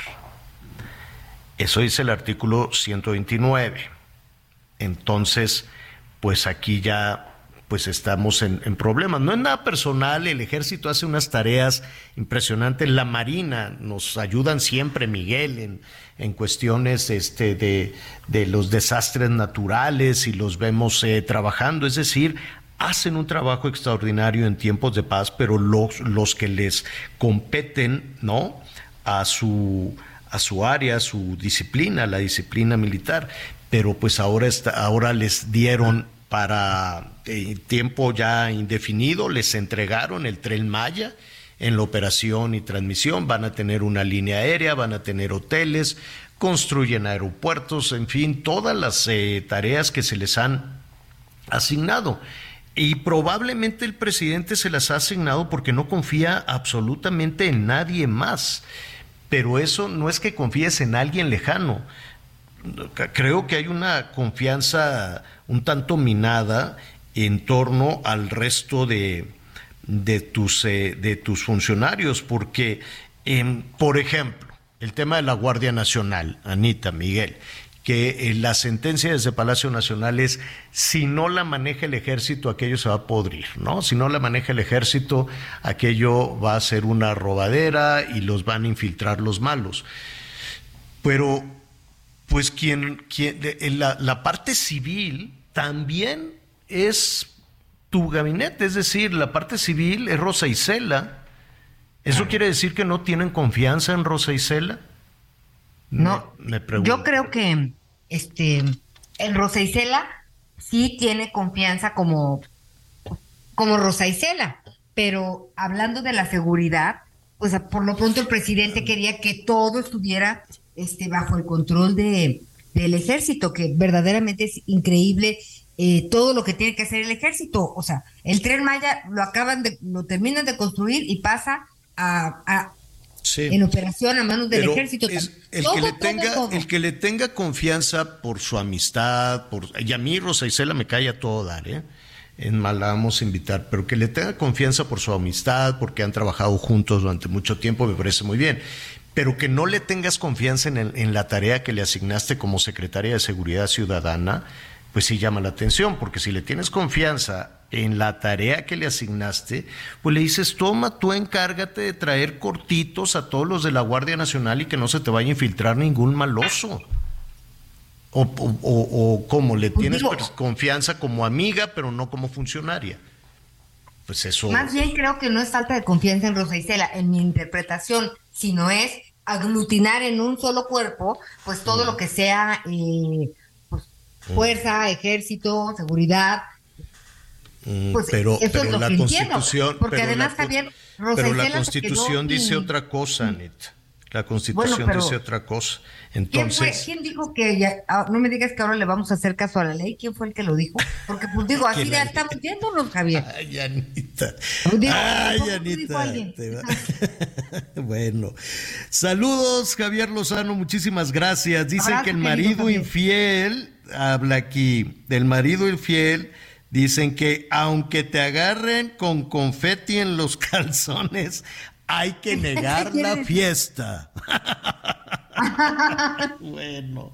Eso dice el artículo 129. Entonces, pues aquí ya pues estamos en, problemas. No es nada personal, el ejército hace unas tareas impresionantes, la Marina nos ayudan siempre, Miguel, en, en cuestiones este, de, de, los desastres naturales y los vemos eh, trabajando, es decir, hacen un trabajo extraordinario en tiempos de paz, pero los, los que les competen, ¿no? A su, a su área, a su disciplina, la disciplina militar, pero pues ahora, está, ahora les dieron para eh, tiempo ya indefinido, les entregaron el tren Maya en la operación y transmisión, van a tener una línea aérea, van a tener hoteles, construyen aeropuertos, en fin, todas las eh, tareas que se les han asignado. Y probablemente el presidente se las ha asignado porque no confía absolutamente en nadie más. Pero eso no es que confíes en alguien lejano. Creo que hay una confianza un tanto minada en torno al resto de, de, tus, eh, de tus funcionarios, porque, em, por ejemplo, el tema de la Guardia Nacional, Anita, Miguel, que eh, la sentencia desde Palacio Nacional es si no la maneja el ejército, aquello se va a podrir, ¿no? Si no la maneja el ejército, aquello va a ser una robadera y los van a infiltrar los malos. Pero, pues quien, quien la, la parte civil también es tu gabinete, es decir, la parte civil es Rosa Isela. ¿Eso quiere decir que no tienen confianza en Rosa Isela? No, me, yo creo que este en Rosa Isela sí tiene confianza como, como Rosa Isela, pero hablando de la seguridad, pues por lo pronto el presidente quería que todo estuviera este, bajo el control de, del ejército, que verdaderamente es increíble eh, todo lo que tiene que hacer el ejército. O sea, el tren Maya lo acaban de, lo terminan de construir y pasa a, en operación a manos del ejército. el, que le tenga, el que le tenga confianza por su amistad, por y a mí Rosa Isela me cae a todo dar, ¿eh? En mal la vamos a invitar, pero que le tenga confianza por su amistad, porque han trabajado juntos durante mucho tiempo, me parece muy bien pero que no le tengas confianza en, en, la tarea que le asignaste como secretaria de Seguridad Ciudadana, pues sí llama la atención, porque si le tienes confianza en la tarea que le asignaste, pues le dices, toma, tú encárgate de traer cortitos a todos los de la Guardia Nacional y que no se te vaya a infiltrar ningún maloso. O, o, como le pues tienes confianza como amiga, pero no como funcionaria. Pues eso. Más bien creo que no es falta de confianza en Rosa Isela, en mi interpretación, sino es aglutinar en un solo cuerpo, pues todo lo que sea eh, pues, fuerza, ejército, seguridad. Mm, pues pero, pero la constitución, porque además Javier pero la constitución dice otra cosa, Anita. La constitución dice otra cosa. Entonces, ¿Quién, dijo que ya, ah, no me digas que ahora le vamos a hacer caso a la ley? ¿Quién fue el que lo dijo? Porque pues digo, (laughs) así ya estamos viéndonos, Javier. Ay, Anita. Pues, Ay, Anita. (laughs) bueno. Saludos, Javier Lozano, muchísimas gracias. Dice que el marido infiel, habla aquí, del marido infiel, dicen que aunque te agarren con confeti en los (laughs) calzones, (laughs) hay que negar la fiesta. (laughs) bueno,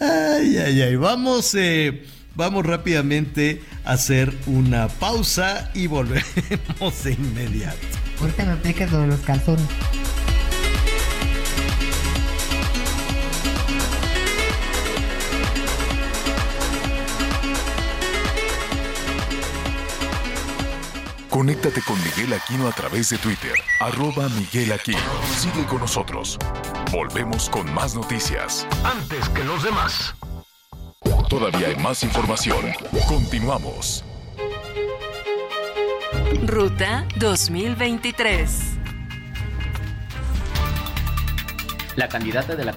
ay, ay, ay, vamos, eh, vamos rápidamente a hacer una pausa y volvemos (laughs) de inmediato. Ahorita me expliques lo de los calzones. Conéctate con Miguel Aquino a través de Twitter, arroba Miguel Aquino. Sigue con nosotros. Volvemos con más noticias. Antes que los demás. Todavía hay más información. Continuamos. Ruta 2023. La candidata de la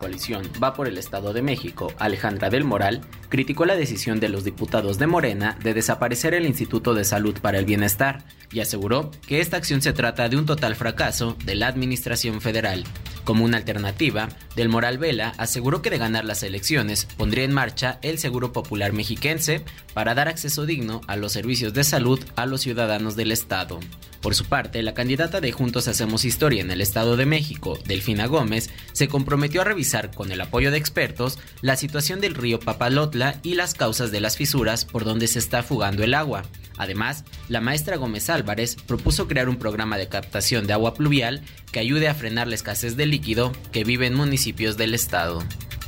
Coalición Va por el Estado de México, Alejandra del Moral, criticó la decisión de los diputados de Morena de desaparecer el Instituto de Salud para el Bienestar y aseguró que esta acción se trata de un total fracaso de la Administración Federal. Como una alternativa, Del Moral Vela aseguró que de ganar las elecciones pondría en marcha el Seguro Popular Mexiquense para dar acceso digno a los servicios de salud a los ciudadanos del Estado. Por su parte, la candidata de Juntos Hacemos Historia en el Estado de México, Delfina Gómez, se comprometió a revisar con el apoyo de expertos la situación del río Papalotla y las causas de las fisuras por donde se está fugando el agua. Además, la maestra Gómez Álvarez propuso crear un programa de captación de agua pluvial que ayude a frenar la escasez de líquido que vive en municipios del estado.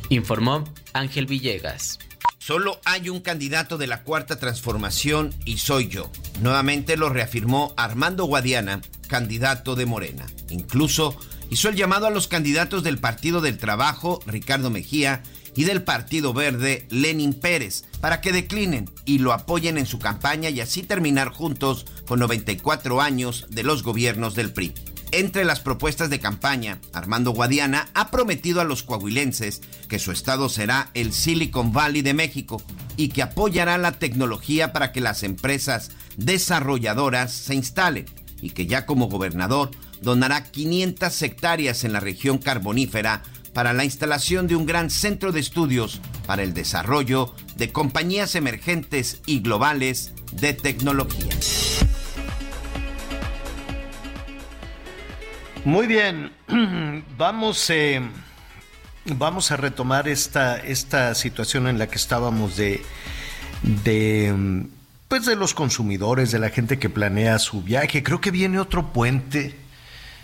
Informó Ángel Villegas. Solo hay un candidato de la cuarta transformación y soy yo. Nuevamente lo reafirmó Armando Guadiana, candidato de Morena. Incluso hizo el llamado a los candidatos del Partido del Trabajo, Ricardo Mejía, y del Partido Verde, Lenin Pérez, para que declinen y lo apoyen en su campaña y así terminar juntos con 94 años de los gobiernos del PRI. Entre las propuestas de campaña, Armando Guadiana ha prometido a los coahuilenses que su estado será el Silicon Valley de México y que apoyará la tecnología para que las empresas desarrolladoras se instalen y que ya como gobernador donará 500 hectáreas en la región carbonífera para la instalación de un gran centro de estudios para el desarrollo de compañías emergentes y globales de tecnología. Muy bien, (clears throat) vamos, eh, vamos a retomar esta, esta situación en la que estábamos de, de, pues de los consumidores, de la gente que planea su viaje. Creo que viene otro puente,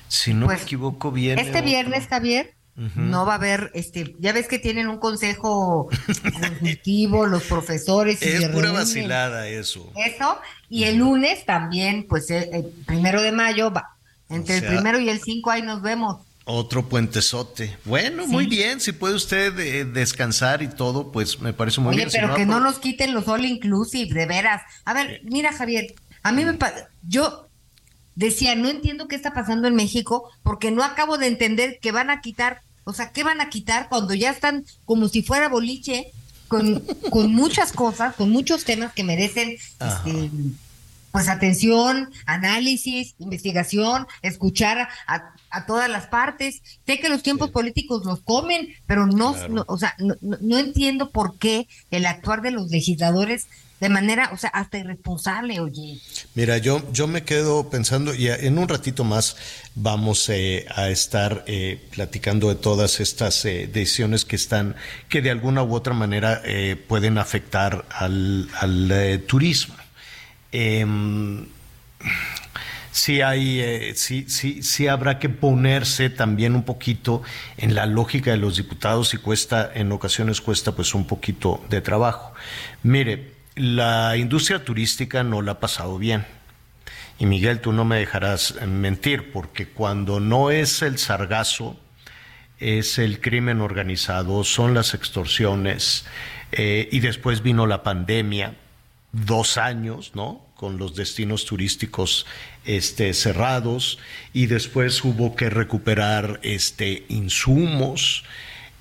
si no me Pues, equivoco, viene. Este otro- viernes, Javier, no va a haber, este, ya ves que tienen un consejo consultivo, los profesores. y Es pura reúnen. vacilada eso. Eso, y el lunes también, pues el, el primero de mayo, va, entre O sea- el primero y el cinco ahí nos vemos. Otro puentesote. Bueno, muy bien. Si puede usted eh, descansar y todo, pues me parece muy Oye, bien. Si pero que no nos quiten los all inclusive, de veras. A ver, mira, Javier, a mí me yo decía, no entiendo qué está pasando en México, porque no acabo de entender que van a quitar, o sea, ¿qué van a quitar cuando ya están como si fuera boliche, con, (laughs) con muchas cosas, con muchos temas que merecen este, pues atención, análisis, investigación, escuchar a, a todas las partes. Sé que los tiempos políticos los comen, pero no, no- o sea, no, no- no entiendo por qué el actuar de los legisladores de manera, o sea, hasta irresponsable, oye. Mira, yo, yo me quedo pensando, y en un ratito más vamos eh, a estar eh, platicando de todas estas eh, decisiones que están, que de alguna u otra manera eh, pueden afectar al, al, turismo. Em, sí hay, sí, sí, sí habrá que ponerse también un poquito en la lógica de los diputados y cuesta, en ocasiones cuesta pues un poquito de trabajo. Mire, la industria turística no la ha pasado bien. Y Miguel, tú no me dejarás mentir, porque cuando no es el sargazo, es el crimen organizado, son las extorsiones, eh, y después vino la pandemia, dos años, ¿no? Con los destinos turísticos este, cerrados, y después hubo que recuperar este, insumos.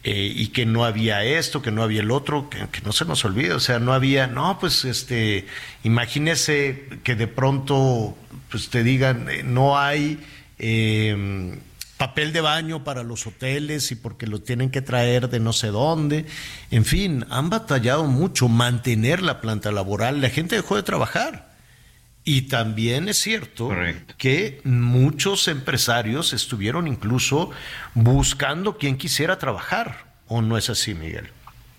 Eh, y que no había esto, que no había el otro, que, no se nos olvide, o sea, no había, no, pues este, imagínese que de pronto, pues te digan, eh, no hay eh, papel de baño para los hoteles y porque lo tienen que traer de no sé dónde. En fin, han batallado mucho mantener la planta laboral. La gente dejó de trabajar. Y también es cierto que muchos empresarios estuvieron incluso buscando quien quisiera trabajar. ¿O no es así, Miguel?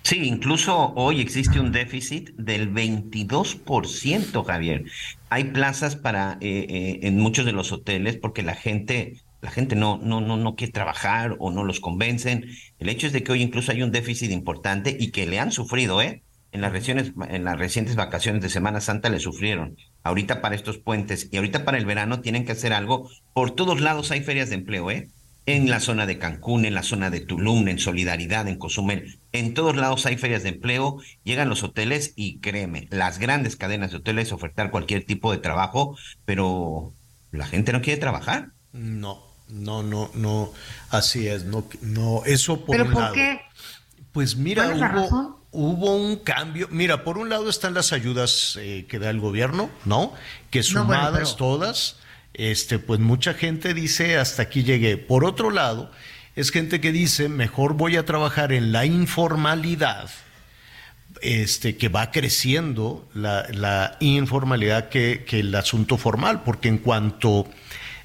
Sí, incluso hoy existe un déficit del 22%, Javier. Hay plazas para eh, eh, en muchos de los hoteles porque la gente la gente no, no, no, no quiere trabajar o no los convencen. El hecho es de que hoy incluso hay un déficit importante y que le han sufrido, ¿eh? En las, recientes, en las recientes vacaciones de Semana Santa le sufrieron. Ahorita para estos puentes y ahorita para el verano tienen que hacer algo. Por todos lados hay ferias de empleo, ¿eh? En la zona de Cancún, en la zona de Tulum, en Solidaridad, en Cozumel. En todos lados hay ferias de empleo. Llegan los hoteles y créeme, las grandes cadenas de hoteles ofertar cualquier tipo de trabajo, pero la gente no quiere trabajar. No, no, no, no, así es, no, no, eso por ¿Pero por qué? Pues mira, hubo, hubo un cambio. Mira, por un lado están las ayudas eh, que da el gobierno, ¿no? Que sumadas todas, este, pues mucha gente dice hasta aquí llegué. Por otro lado, es gente que dice mejor voy a trabajar en la informalidad, este, que va creciendo la, la informalidad que, que el asunto formal, porque en cuanto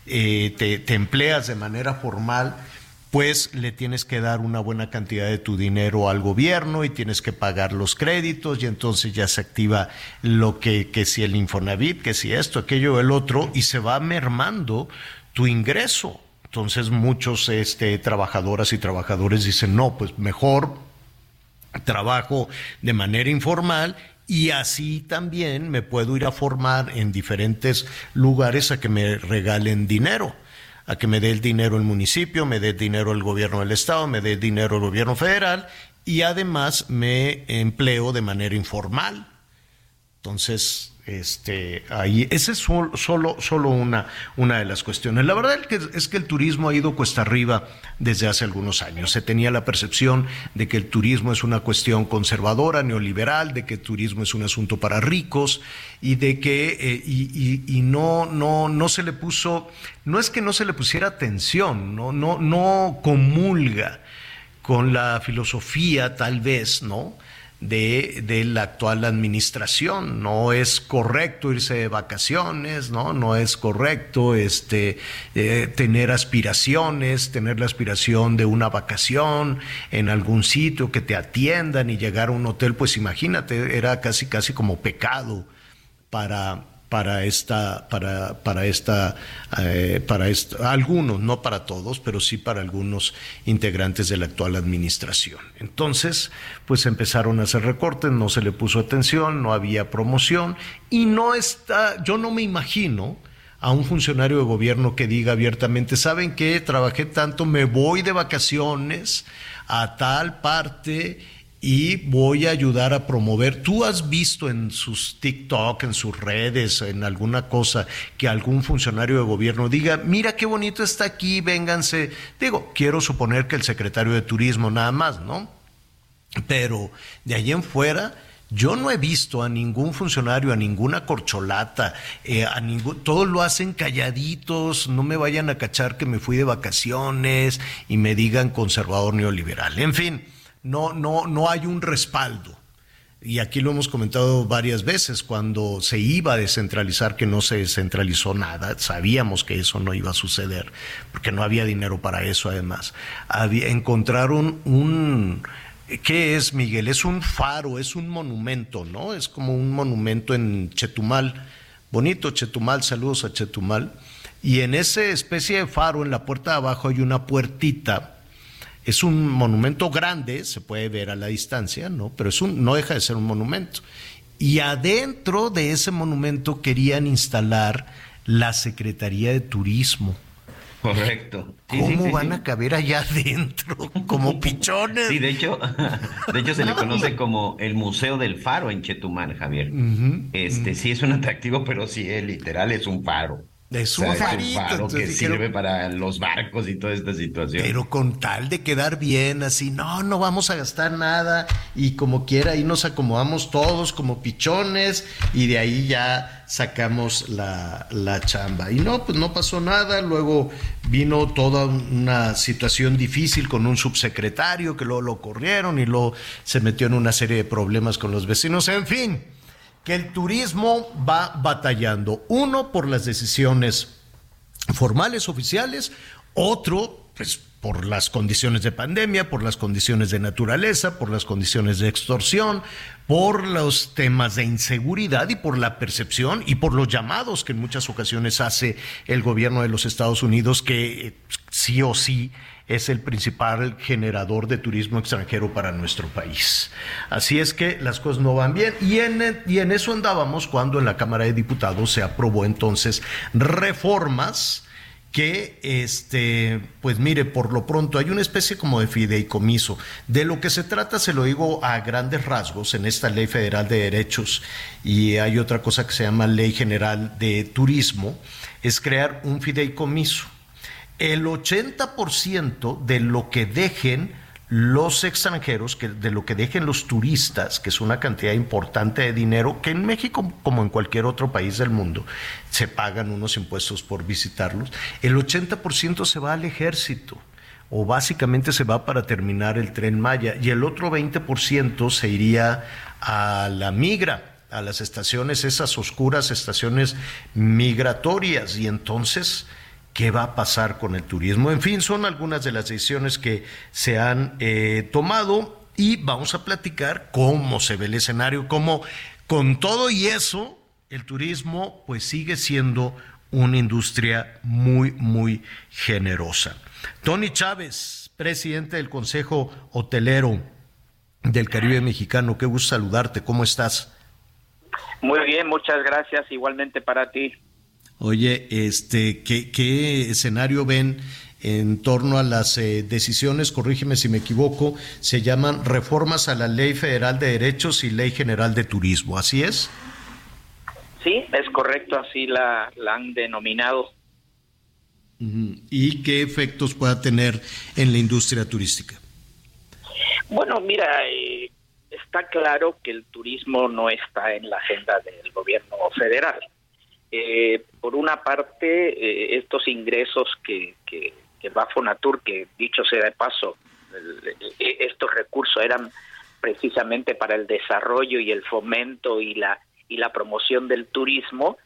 eh, te, empleas de manera formal, pues le tienes que dar una buena cantidad de tu dinero al gobierno y tienes que pagar los créditos y entonces ya se activa lo que, que si el Infonavit, que si esto, aquello, el otro, y se va mermando tu ingreso. Entonces muchos este, trabajadoras y trabajadores dicen, no, pues mejor trabajo de manera informal y así también me puedo ir a formar en diferentes lugares a que me regalen dinero, a que me dé el dinero el municipio, me dé el dinero el gobierno del estado, me dé el dinero el gobierno federal y además me empleo de manera informal. Entonces, este, ahí, esa es solo, solo, una, una de las cuestiones. La verdad es que, es que el turismo ha ido cuesta arriba desde hace algunos años. Se tenía la percepción de que el turismo es una cuestión conservadora, neoliberal, de que el turismo es un asunto para ricos y de que eh, y, y, no, no, no se le puso, no es que no se le pusiera atención, no, no, no comulga con la filosofía tal vez, ¿no? De, la actual administración. No es correcto irse de vacaciones, ¿no? No es correcto este, eh, tener aspiraciones, tener la aspiración de una vacación en algún sitio, que te atiendan y llegar a un hotel, pues imagínate, era casi, casi como pecado para, para esta, para, para esta, eh, para algunos, no para todos, pero sí para algunos integrantes de la actual administración. Entonces, pues empezaron a hacer recortes, no se le puso atención, no había promoción y no está, yo no me imagino a un funcionario de gobierno que diga abiertamente, ¿saben qué? Trabajé tanto, me voy de vacaciones a tal parte y voy a ayudar a promover. ¿Tú has visto en sus TikTok, en sus redes, en alguna cosa que algún funcionario de gobierno diga, mira qué bonito está aquí, vénganse? Digo, quiero suponer que el secretario de Turismo nada más, ¿no? Pero de allí en fuera... Yo no he visto a ningún funcionario, a ninguna corcholata, eh, a ningún, todos lo hacen calladitos, no me vayan a cachar que me fui de vacaciones y me digan conservador neoliberal. En fin, no, no, no hay un respaldo. Y aquí lo hemos comentado varias veces, cuando se iba a descentralizar, que no se descentralizó nada, sabíamos que eso no iba a suceder, porque no había dinero para eso además. encontraron un... ¿Qué es, Miguel? Es un faro, es un monumento, ¿no? Es como un monumento en Chetumal. Bonito Chetumal, saludos a Chetumal Y en esa especie de faro, en la puerta de abajo, hay una puertita. Es un monumento grande, se puede ver a la distancia, ¿no? Pero es un, no deja de ser un monumento. Y adentro de ese monumento querían instalar la Secretaría de Turismo. Correcto. ¿Cómo van a caber allá adentro? Como (laughs) pichones. Sí, de hecho, de hecho se le conoce como el Museo del Faro en Chetumal, Javier. Este sí es un atractivo, pero sí, es literal es un faro. Es un, faro que sirve para los barcos y toda esta situación. Pero con tal de quedar bien, así, no, no vamos a gastar nada y como quiera, ahí nos acomodamos todos como pichones y de ahí ya sacamos la, la chamba. Y no, pues no pasó nada, luego vino toda una situación difícil con un subsecretario que luego lo corrieron y luego se metió en una serie de problemas con los vecinos, en fin que el turismo va batallando. Uno, por las decisiones formales, oficiales, otro, pues por las condiciones de pandemia, por las condiciones de naturaleza, por las condiciones de extorsión, por los temas de inseguridad y por la percepción y por los llamados que en muchas ocasiones hace el gobierno de los Estados Unidos que eh, sí o sí es el principal generador de turismo extranjero para nuestro país. Así es que las cosas no van bien. Y en, y en eso andábamos cuando en la Cámara de Diputados se aprobó entonces reformas que este pues mire por lo pronto hay una especie como de fideicomiso. De lo que se trata se lo digo a grandes rasgos en esta ley federal de derechos y hay otra cosa que se llama ley general de turismo es crear un fideicomiso el 80% de lo que dejen los extranjeros, que de lo que dejen los turistas, que es una cantidad importante de dinero, que en México, como en cualquier otro país del mundo, se pagan unos impuestos por visitarlos, el 80% se va al ejército o básicamente se va para terminar el tren Maya y el otro 20% se iría a la migra, a las estaciones, esas oscuras estaciones migratorias y entonces qué va a pasar con el turismo. En fin, son algunas de las decisiones que se han eh, tomado y vamos a platicar cómo se ve el escenario, cómo con todo y eso el turismo pues sigue siendo una industria muy, muy generosa. Tony Chávez, presidente del Consejo Hotelero del Caribe Mexicano, qué gusto saludarte, ¿cómo estás? Muy bien, muchas gracias, igualmente para ti. Oye, este, ¿qué, escenario ven en torno a las eh, decisiones, corrígeme si me equivoco, se llaman reformas a la Ley Federal de Derechos y Ley General de Turismo, ¿así es? Sí, es correcto, así la, han denominado. ¿Y qué efectos pueda tener en la industria turística? Bueno, mira, eh, está claro que el turismo no está en la agenda del gobierno federal. Eh, por una parte, eh, estos ingresos que, que, que, va Fonatur, que dicho sea de paso, estos recursos eran precisamente para el desarrollo y el fomento y la, y la promoción del turismo,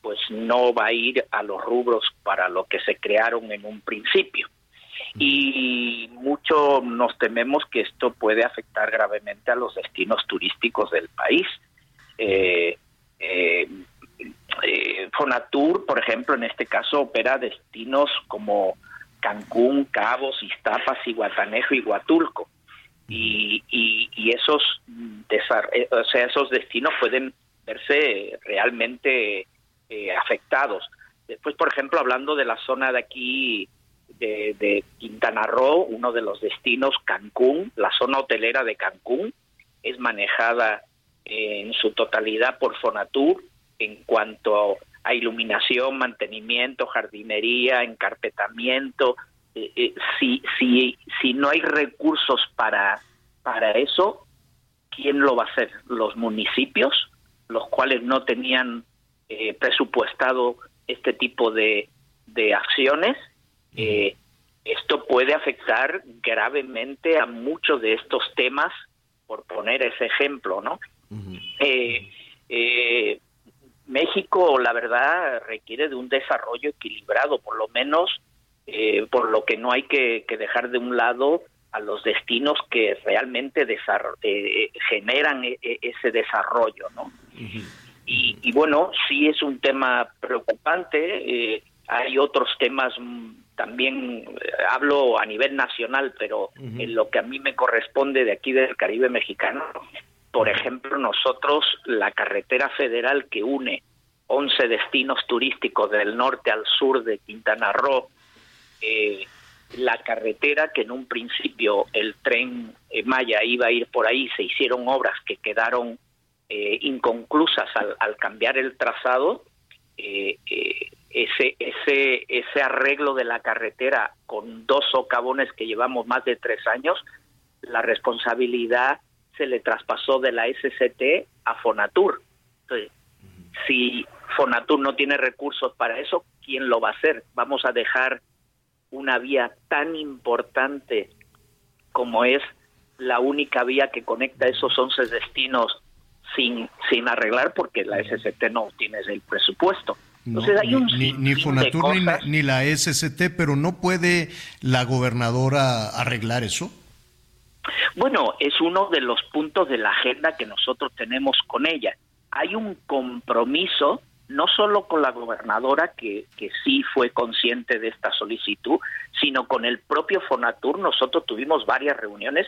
pues no va a ir a los rubros para lo que se crearon en un principio. Y mucho nos tememos que esto puede afectar gravemente a los destinos turísticos del país. Eh, eh, eh, Fonatur, por ejemplo, en este caso opera destinos como Cancún, Cabos, Iztapas, Iguatanejo y Huatulco. Y, y, esos, eh, o sea, esos destinos pueden verse realmente eh, afectados. Después, por ejemplo, hablando de la zona de aquí de, de, Quintana Roo, uno de los destinos, Cancún, la zona hotelera de Cancún, es manejada en su totalidad por Fonatur en cuanto a iluminación, mantenimiento, jardinería, encarpetamiento. Eh, eh, si, si, si no hay recursos para, para eso, ¿quién lo va a hacer? Los municipios, los cuales no tenían eh, presupuestado este tipo de, de acciones. esto puede afectar gravemente a muchos de estos temas, por poner ese ejemplo, ¿no? México, la verdad, requiere de un desarrollo equilibrado, por lo menos, eh, por lo que no hay que, dejar de un lado a los destinos que realmente eh, generan e, e, ese desarrollo, ¿no? y, bueno, sí es un tema preocupante. Eh, hay otros temas mm, también, eh, hablo a nivel nacional, pero en lo que a mí me corresponde de aquí del Caribe mexicano, por ejemplo, nosotros la carretera federal que une 11 destinos turísticos del norte al sur de Quintana Roo, eh, la carretera que en un principio el tren eh, Maya iba a ir por ahí, se hicieron obras que quedaron eh, inconclusas al, cambiar el trazado, ese, ese, ese arreglo de la carretera con dos socavones que llevamos más de tres años, la responsabilidad se le traspasó de la SCT a Fonatur. si Fonatur no tiene recursos para eso, ¿quién lo va a hacer? Vamos a dejar una vía tan importante como es la única vía que conecta esos 11 destinos sin, sin arreglar porque la SCT no tiene el presupuesto. Entonces hay un ni, ni, Fonatur ni ni la SCT, pero no puede la gobernadora arreglar eso. Bueno, es uno de los puntos de la agenda que nosotros tenemos con ella. Hay un compromiso no solo con la gobernadora, que, que sí fue consciente de esta solicitud, sino con el propio Fonatur. Nosotros tuvimos varias reuniones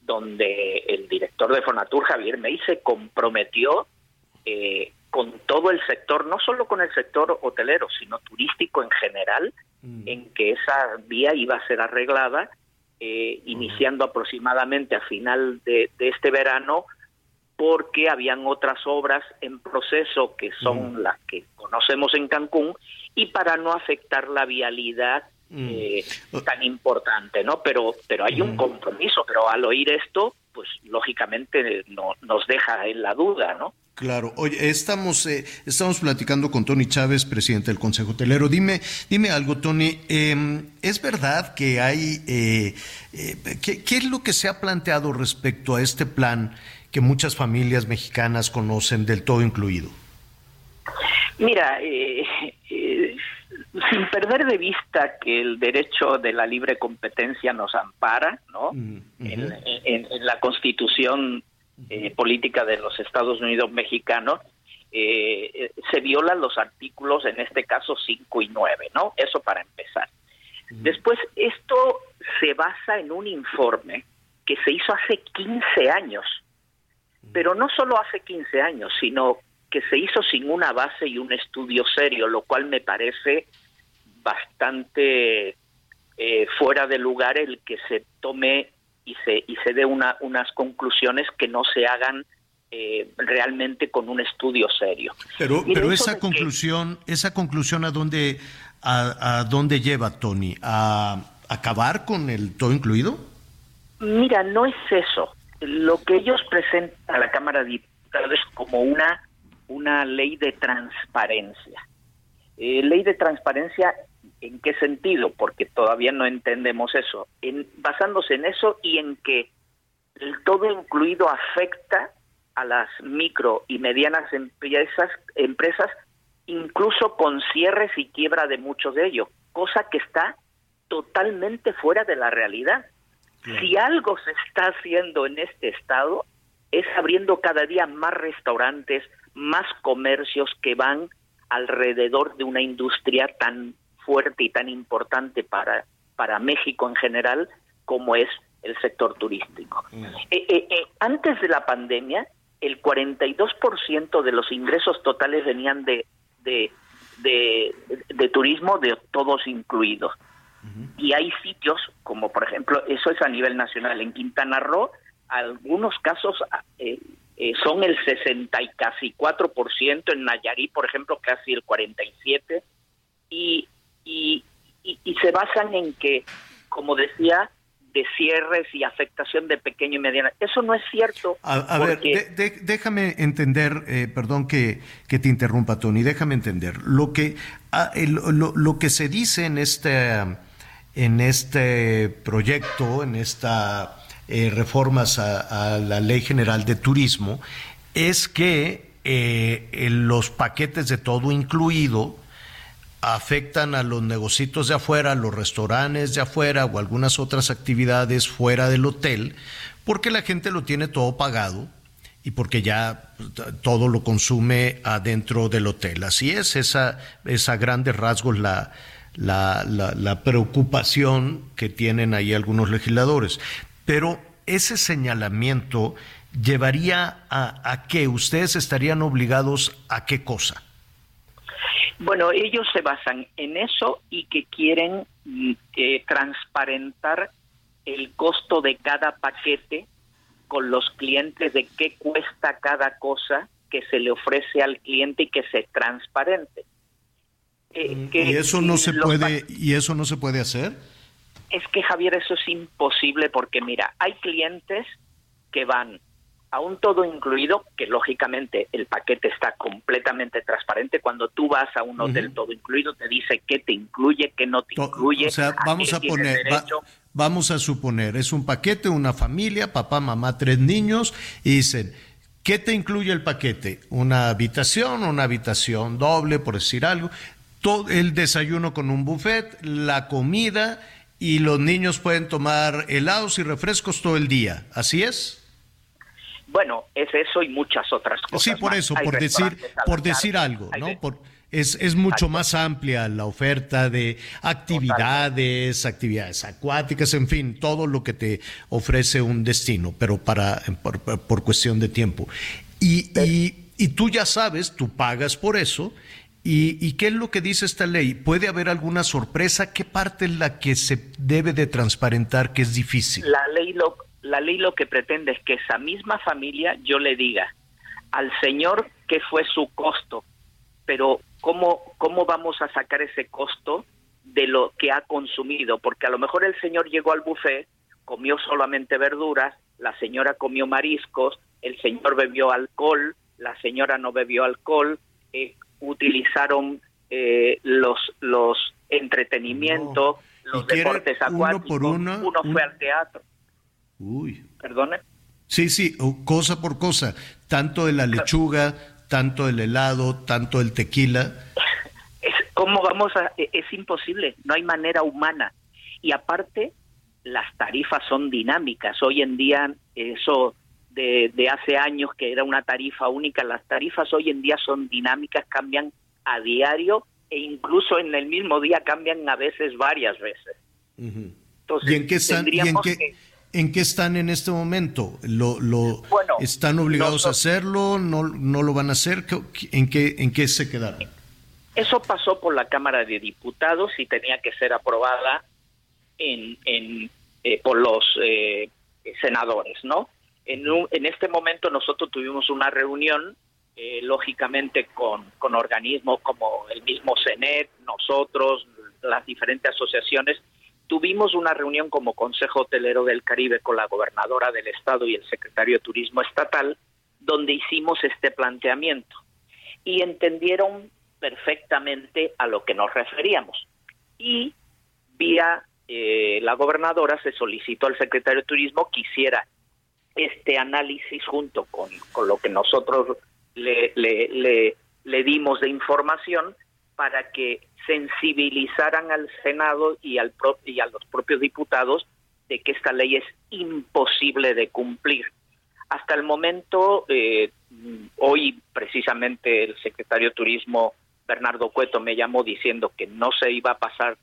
donde el director de Fonatur, Javier May, se comprometió eh, con todo el sector, no solo con el sector hotelero, sino turístico en general, mm. en que esa vía iba a ser arreglada, eh, iniciando aproximadamente a final de este verano porque habían otras obras en proceso que son las que conocemos en Cancún y para no afectar la vialidad eh, tan importante, ¿no? Pero, pero hay un compromiso, pero al oír esto, pues lógicamente no, nos deja en la duda, ¿no? Claro. Oye, estamos, eh, estamos platicando con Tony Chávez, presidente del Consejo Hotelero. Dime, dime algo, Tony. Em, ¿Es verdad que hay, eh, ¿qué, ¿qué, es lo que se ha planteado respecto a este plan que muchas familias mexicanas conocen del todo incluido? Mira, eh, eh, sin perder de vista que el derecho de la libre competencia nos ampara, ¿no? Mm, en, la Constitución eh, política de los Estados Unidos mexicanos, se violan los artículos, en este caso 5 y 9, ¿no? Eso para empezar. Después, esto se basa en un informe que se hizo hace 15 años, pero no solo hace 15 años, sino que se hizo sin una base y un estudio serio, lo cual me parece bastante eh, fuera de lugar el que se tome y se y se dé una, unas conclusiones que no se hagan eh, realmente con un estudio serio. Pero pero esa conclusión esa conclusión a dónde a, a dónde lleva Tony a acabar con el todo incluido. Mira, no es eso lo que ellos presentan a la Cámara de Diputados es como una, una ley de transparencia. Eh, ley de transparencia, ¿en qué sentido? Porque todavía no entendemos eso. En, basándose en eso y en que el todo incluido afecta a las micro y medianas empresas, empresas incluso con cierres y quiebra de muchos de ellos, cosa que está totalmente fuera de la realidad. Si algo se está haciendo en este estado es abriendo cada día más restaurantes, más comercios que van alrededor de una industria tan fuerte y tan importante para, para México en general como es el sector turístico. Mm. Eh, eh, eh, antes de la pandemia, el 42% de los ingresos totales venían de, de, de turismo, de todos incluidos. Y hay sitios, como por ejemplo, eso es a nivel nacional, en Quintana Roo, algunos casos eh, son el 60 y casi 4%, en Nayarit, por ejemplo, casi el 47%, y, y, y, se basan en que, como decía, de cierres y afectación de pequeño y mediano. Eso no es cierto. A, ver, déjame entender, eh, perdón que, que, te interrumpa, Tony, déjame entender. Lo que, ah, lo, lo, que se dice en este en este proyecto, en estas eh, reformas a, la Ley General de Turismo, es que eh, los paquetes de todo incluido afectan a los negocios de afuera, los restaurantes de afuera o algunas otras actividades fuera del hotel, porque la gente lo tiene todo pagado y porque ya todo lo consume adentro del hotel. Así es, esa, esa grandes rasgos la, la, la, preocupación que tienen ahí algunos legisladores. Pero ese señalamiento llevaría a, a que ustedes estarían obligados a qué cosa? Bueno, ellos se basan en eso y que quieren eh, transparentar el costo de cada paquete con los clientes de qué cuesta cada cosa que se le ofrece al cliente y que se transparente. Eh, mm, ¿Y eso no se puede y eso no se puede hacer? Es que Javier, eso es imposible porque mira, hay clientes que van a un todo incluido, que lógicamente el paquete está completamente transparente. Cuando tú vas a un hotel todo incluido, te dice qué te incluye, qué no te incluye. O sea, vamos a poner, vamos a suponer, es un paquete, una familia, papá, mamá, tres niños, y dicen, ¿qué te incluye el paquete? Una habitación, una habitación doble, por decir algo, todo el desayuno con un buffet, la comida, y los niños pueden tomar helados y refrescos todo el día. ¿Así es? Bueno, es eso y muchas otras cosas. Sí, por eso, por decir, por decir algo, ¿no? Por, es, es mucho más amplia la oferta de actividades, actividades acuáticas, en fin, todo lo que te ofrece un destino, pero para por, por cuestión de tiempo. Y, y, y, tú ya sabes, tú pagas por eso. Y, ¿Y qué es lo que dice esta ley? ¿Puede haber alguna sorpresa? ¿Qué parte es la que se debe de transparentar que es difícil? La ley lo, la ley lo que pretende es que esa misma familia yo le diga al señor qué fue su costo, pero cómo, cómo vamos a sacar ese costo de lo que ha consumido, porque a lo mejor el señor llegó al buffet, comió solamente verduras, la señora comió mariscos, el señor bebió alcohol, la señora no bebió alcohol, eh, utilizaron eh, los los entretenimientos, los deportes acuáticos, uno, fue al teatro. Uy. ¿Perdone? Sí, sí, cosa por cosa, tanto de la lechuga, tanto del helado, tanto del tequila. Es, ¿Cómo vamos a...? E, es imposible, no hay manera humana. Y aparte, las tarifas son dinámicas. Hoy en día, eso de, de hace años que era una tarifa única, las tarifas hoy en día son dinámicas, cambian a diario e incluso en el mismo día cambian a veces varias veces. Entonces, ¿Y en qué están, que ¿En qué están en este momento? ¿Lo, lo están obligados a hacerlo? ¿No, ¿No lo van a hacer? ¿En qué, ¿En qué se quedaron? Eso pasó por la Cámara de Diputados y tenía que ser aprobada en, en eh, por los eh, senadores, ¿no? En, en este momento nosotros tuvimos una reunión, eh, lógicamente, con, con organismos como el mismo CENET, nosotros, las diferentes asociaciones, Tuvimos una reunión como Consejo Hotelero del Caribe con la gobernadora del estado y el secretario de Turismo estatal, donde hicimos este planteamiento y entendieron perfectamente a lo que nos referíamos. Y vía eh, la gobernadora se solicitó al secretario de Turismo que hiciera este análisis junto con, con lo que nosotros le, le, dimos de información para que sensibilizaran al Senado y, al y a los propios diputados de que esta ley es imposible de cumplir. Hasta el momento, eh, hoy precisamente el secretario de Turismo, Bernardo Cueto, me llamó diciendo que no se iba a pasar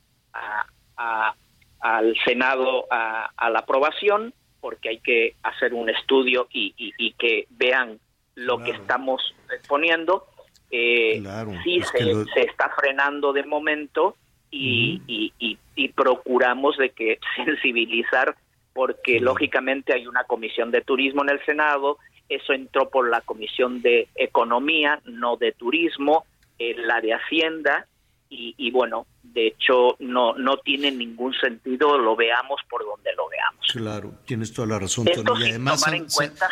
al Senado a, la aprobación porque hay que hacer un estudio y, que vean lo que estamos exponiendo eh, sí se, está frenando de momento y, y, procuramos de que (laughs) sensibilizar porque lógicamente hay una comisión de turismo en el Senado, eso entró por la comisión de economía, no de turismo, la de hacienda y, bueno, de hecho no no tiene ningún sentido, lo veamos por donde lo veamos. Claro, tienes toda la razón. Esto sin tomar en cuenta,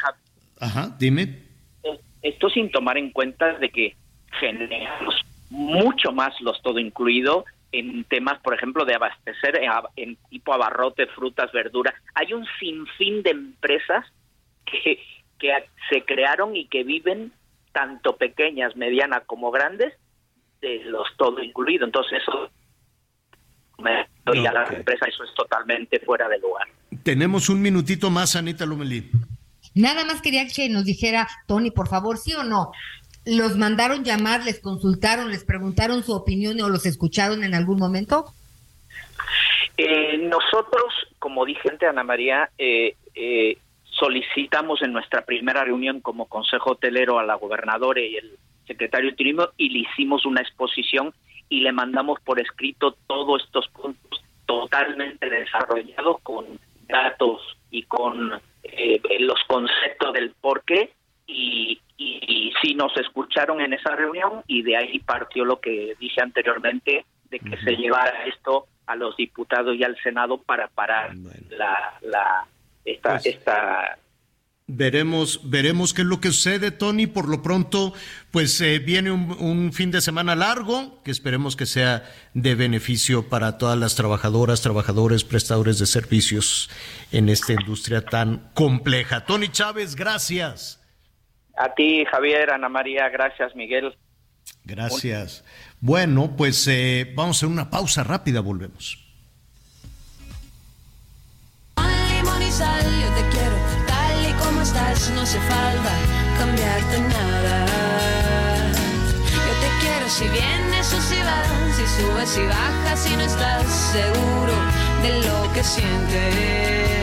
Ajá, dime. Esto sin tomar en cuenta de que generamos mucho más los todo incluido en temas, por ejemplo, de abastecer en, tipo abarrote, frutas, verduras. Hay un sinfín de empresas que, que se crearon y que viven tanto pequeñas, medianas como grandes de los todo incluido. Entonces eso y a las empresas eso es totalmente fuera de lugar. Tenemos un minutito más, Anita Lumelí. Nada más quería que nos dijera, Tony, por favor, sí o no. ¿Los mandaron llamar, les consultaron, les preguntaron su opinión o los escucharon en algún momento? Eh, nosotros, como dije ante Ana María, eh, eh, solicitamos en nuestra primera reunión como Consejo Hotelero a la gobernadora y el secretario de y le hicimos una exposición y le mandamos por escrito todos estos puntos totalmente desarrollados con datos y con eh, los conceptos del por qué y, y, sí nos escucharon en esa reunión y de ahí partió lo que dije anteriormente de que se llevara esto a los diputados y al Senado para parar la, la esta, Pues- esta Veremos, veremos qué es lo que sucede, Tony. Por lo pronto, pues eh, viene un, un fin de semana largo que esperemos que sea de beneficio para todas las trabajadoras, trabajadores, prestadores de servicios en esta industria tan compleja. Tony Chávez, gracias. A ti Javier, Ana María, gracias Miguel. Gracias. Bueno, pues eh, vamos a hacer una pausa rápida, volvemos. Con limón y sal, yo te quiero tal y como estás, no hace falta cambiarte nada. Yo te quiero si vienes o si vas, si subes y bajas, si no estás seguro de lo que sientes.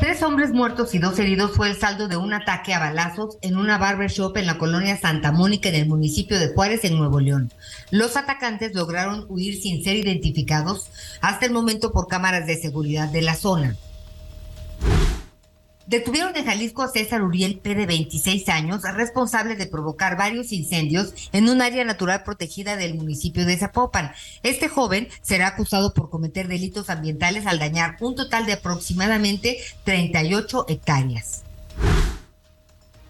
Tres hombres muertos y dos heridos fue el saldo de un ataque a balazos en una barbershop en la colonia Santa Mónica en el municipio de Juárez, en Nuevo León. Los atacantes lograron huir sin ser identificados hasta el momento por cámaras de seguridad de la zona. Detuvieron en Jalisco a César Uriel P. de 26 años, responsable de provocar varios incendios en un área natural protegida del municipio de Zapopan. Este joven será acusado por cometer delitos ambientales al dañar un total de aproximadamente 38 hectáreas.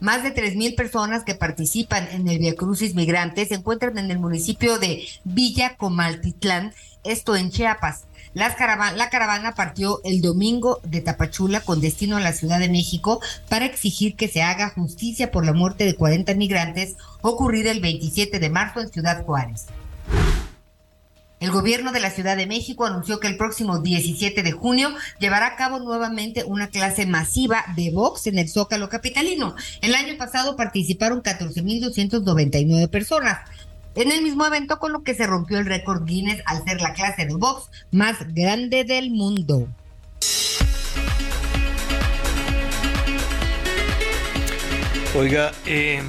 Más de 3.000 personas que participan en el Via Crucis Migrante se encuentran en el municipio de Villa Comaltitlán, esto en Chiapas. La caravana partió el domingo de Tapachula con destino a la Ciudad de México para exigir que se haga justicia por la muerte de 40 migrantes ocurrida el 27 de marzo en Ciudad Juárez. El gobierno de la Ciudad de México anunció que el próximo 17 de junio llevará a cabo nuevamente una clase masiva de box en el Zócalo Capitalino. El año pasado participaron 14.299 personas en el mismo evento con lo que se rompió el récord Guinness al ser la clase de box más grande del mundo. Oiga, eh,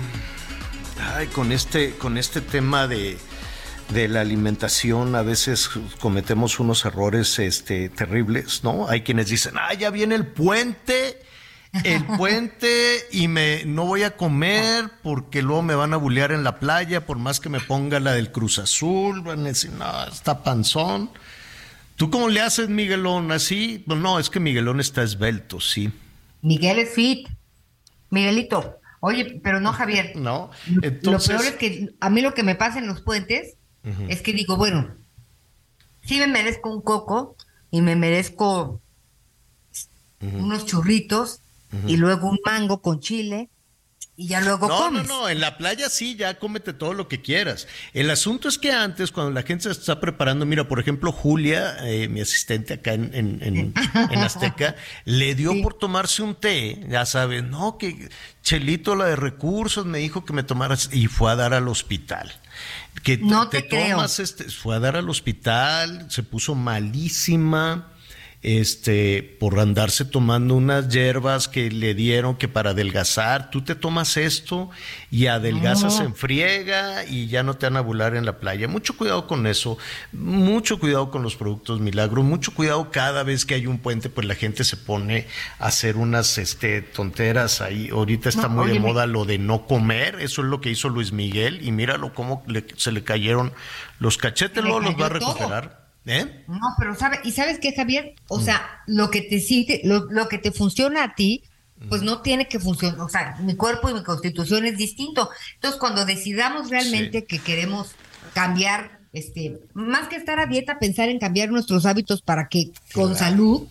con este, con este tema de, de la alimentación a veces cometemos unos errores este, terribles, ¿no? Hay quienes dicen, ah, ya viene el puente, el puente y me no voy a comer porque luego me van a bulear en la playa, por más que me ponga la del Cruz Azul, van a decir, no, está panzón. ¿Tú cómo le haces, Miguelón? ¿Así? Pues no, es que Miguelón está esbelto, sí. Miguel es fit. Miguelito, oye, pero no Javier. (laughs) No, Lo entonces... peor es que a mí lo que me pasa en los puentes es que digo, bueno, sí me merezco un coco y me merezco unos churritos y luego un mango con chile y ya luego No, comes. no, no, en la playa sí, ya cómete todo lo que quieras. El asunto es que antes, cuando la gente se está preparando, mira, por ejemplo, Julia, eh, mi asistente acá en, en, en- en Azteca, (laughs) le dio por tomarse un té, ya sabes, no, que Chelito, la de recursos, me dijo que me tomaras y fue a dar al hospital. Que No te creo. tomas este, fue a dar al hospital, se puso malísima este, por andarse tomando unas hierbas que le dieron que para adelgazar, tú te tomas esto y adelgazas No. en friega y ya no te van a bular en la playa. Mucho cuidado con eso, mucho cuidado con los productos milagro, mucho cuidado cada vez que hay un puente, pues la gente se pone a hacer unas este, tonteras ahí. Ahorita está No, muy de moda lo de no comer, eso es lo que hizo Luis Miguel y míralo cómo le- se le cayeron los cachetes, luego los va a todo. ¿Eh? No, pero sabe, ¿y sabes qué, Javier? O sea, lo que te sigue, lo, lo que te funciona a ti, pues no tiene que funcionar, o sea, mi cuerpo y mi constitución es distinto. Entonces, cuando decidamos realmente que queremos cambiar, este, más que estar a dieta, pensar en cambiar nuestros hábitos para que con salud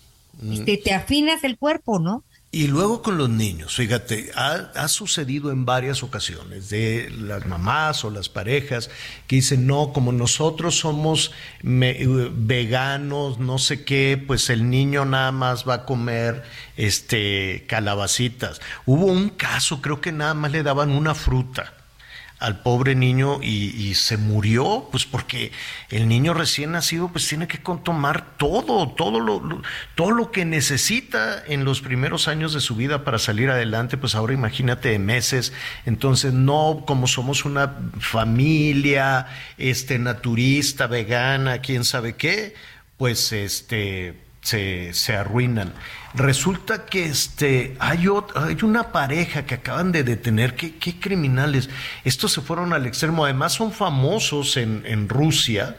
este, te afinas el cuerpo, ¿no? Y luego con los niños, fíjate, ha, sucedido en varias ocasiones de las mamás o las parejas que dicen, no, como nosotros somos veganos, no sé qué, pues el niño nada más va a comer este calabacitas. Hubo un caso, creo que nada más le daban una fruta al pobre niño y, se murió, pues porque el niño recién nacido pues tiene que tomar todo, todo lo, todo lo que necesita en los primeros años de su vida para salir adelante, pues ahora imagínate de meses, entonces no como somos una familia este naturista, vegana, quién sabe qué, pues este se, se arruinan. Resulta que este, hay, hay una pareja que acaban de detener, ¿Qué, qué, criminales. Estos se fueron al extremo, además son famosos en, en Rusia,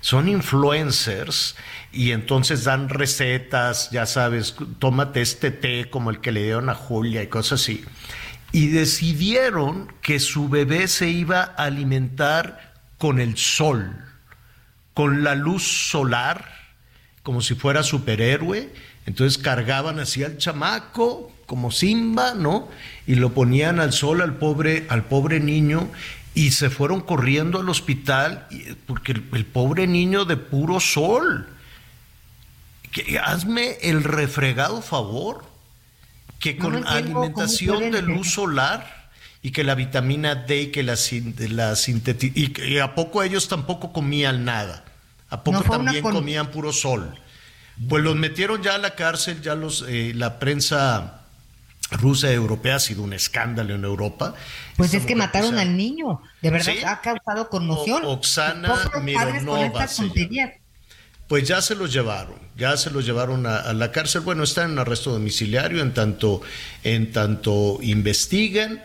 son influencers y entonces dan recetas, ya sabes, tómate este té como el que le dieron a Julia y cosas así. Y decidieron que su bebé se iba a alimentar con el sol, con la luz solar, como si fuera superhéroe entonces cargaban así al chamaco, como Simba, ¿no? Y lo ponían al sol al pobre, al pobre niño y se fueron corriendo al hospital porque el, pobre niño de puro sol. Que, hazme el refregado favor que con alimentación de luz solar y que la vitamina D y que la, la y, a poco ellos tampoco comían nada. A poco también comían puro sol. Pues los metieron ya a la cárcel, ya los, eh, la prensa rusa y europea ha sido un escándalo en Europa. Pues es que mataron al niño, de verdad ha causado conmoción. Oxana Mironova. Pues ya se los llevaron, ya se los llevaron a, la cárcel. Bueno, están en arresto domiciliario en tanto, en tanto investigan.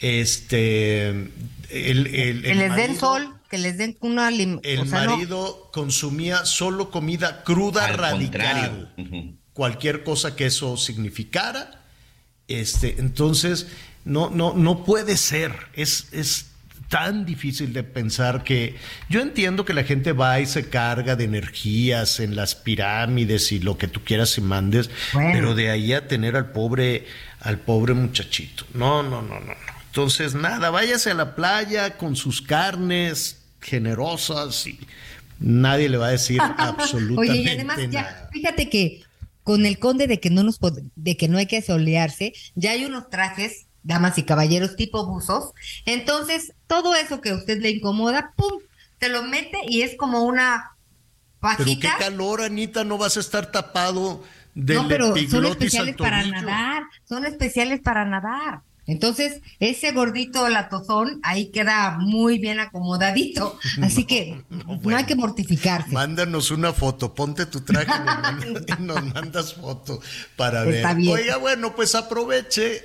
Este, el, el, el den sol que les den una El marido consumía solo comida cruda radical. Cualquier cosa que eso significara. Este, entonces, no, no, no puede ser. Es, es tan difícil de pensar que yo entiendo que la gente va y se carga de energías en las pirámides y lo que tú quieras y mandes, pero de ahí a tener al pobre, al pobre muchachito. No, no, no, no, no. Entonces, nada, váyase a la playa con sus carnes, generosas y nadie le va a decir absolutamente (laughs) Oye, y además ya, fíjate que con el conde de que no nos de que no hay que solearse, ya hay unos trajes, damas y caballeros tipo buzos, entonces todo eso que a usted le incomoda, pum, te lo mete y es como una pajita. Pero qué calor, Anita, no vas a estar tapado de No, pero son especiales para nadar, son especiales para nadar. Entonces, ese gordito latozón ahí queda muy bien acomodadito. (laughs) Así que no, hay que mortificarse. Mándanos una foto, ponte tu traje (laughs) y nos, mandas foto para ver. Oiga, bueno, pues aproveche.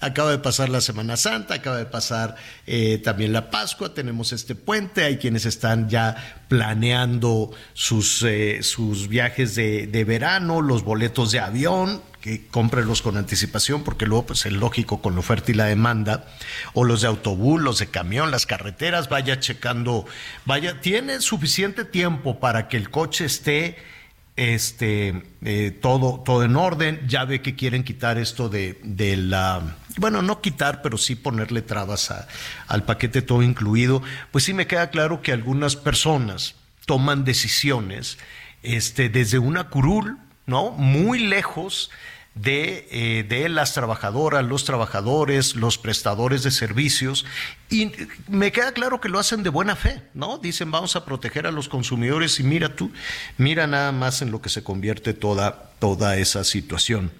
acaba de pasar la Semana Santa, acaba de pasar eh, también la Pascua, tenemos este puente. Hay quienes están ya planeando sus, eh, sus viajes de, de verano, los boletos de avión que cómprelos con anticipación, porque luego pues es lógico con la oferta y la demanda, o los de autobús, los de camión, las carreteras, vaya checando, vaya, tiene suficiente tiempo para que el coche esté este eh, todo, todo en orden, ya ve que quieren quitar esto de, de la bueno, no quitar, pero sí ponerle trabas al paquete todo incluido, pues sí me queda claro que algunas personas toman decisiones este, desde una curul, ¿no? Muy lejos de, eh, las trabajadoras, los trabajadores, los prestadores de servicios. Y me queda claro que lo hacen de buena fe, ¿no? Dicen, vamos a proteger a los consumidores y mira tú, mira nada más en lo que se convierte toda, toda esa situación.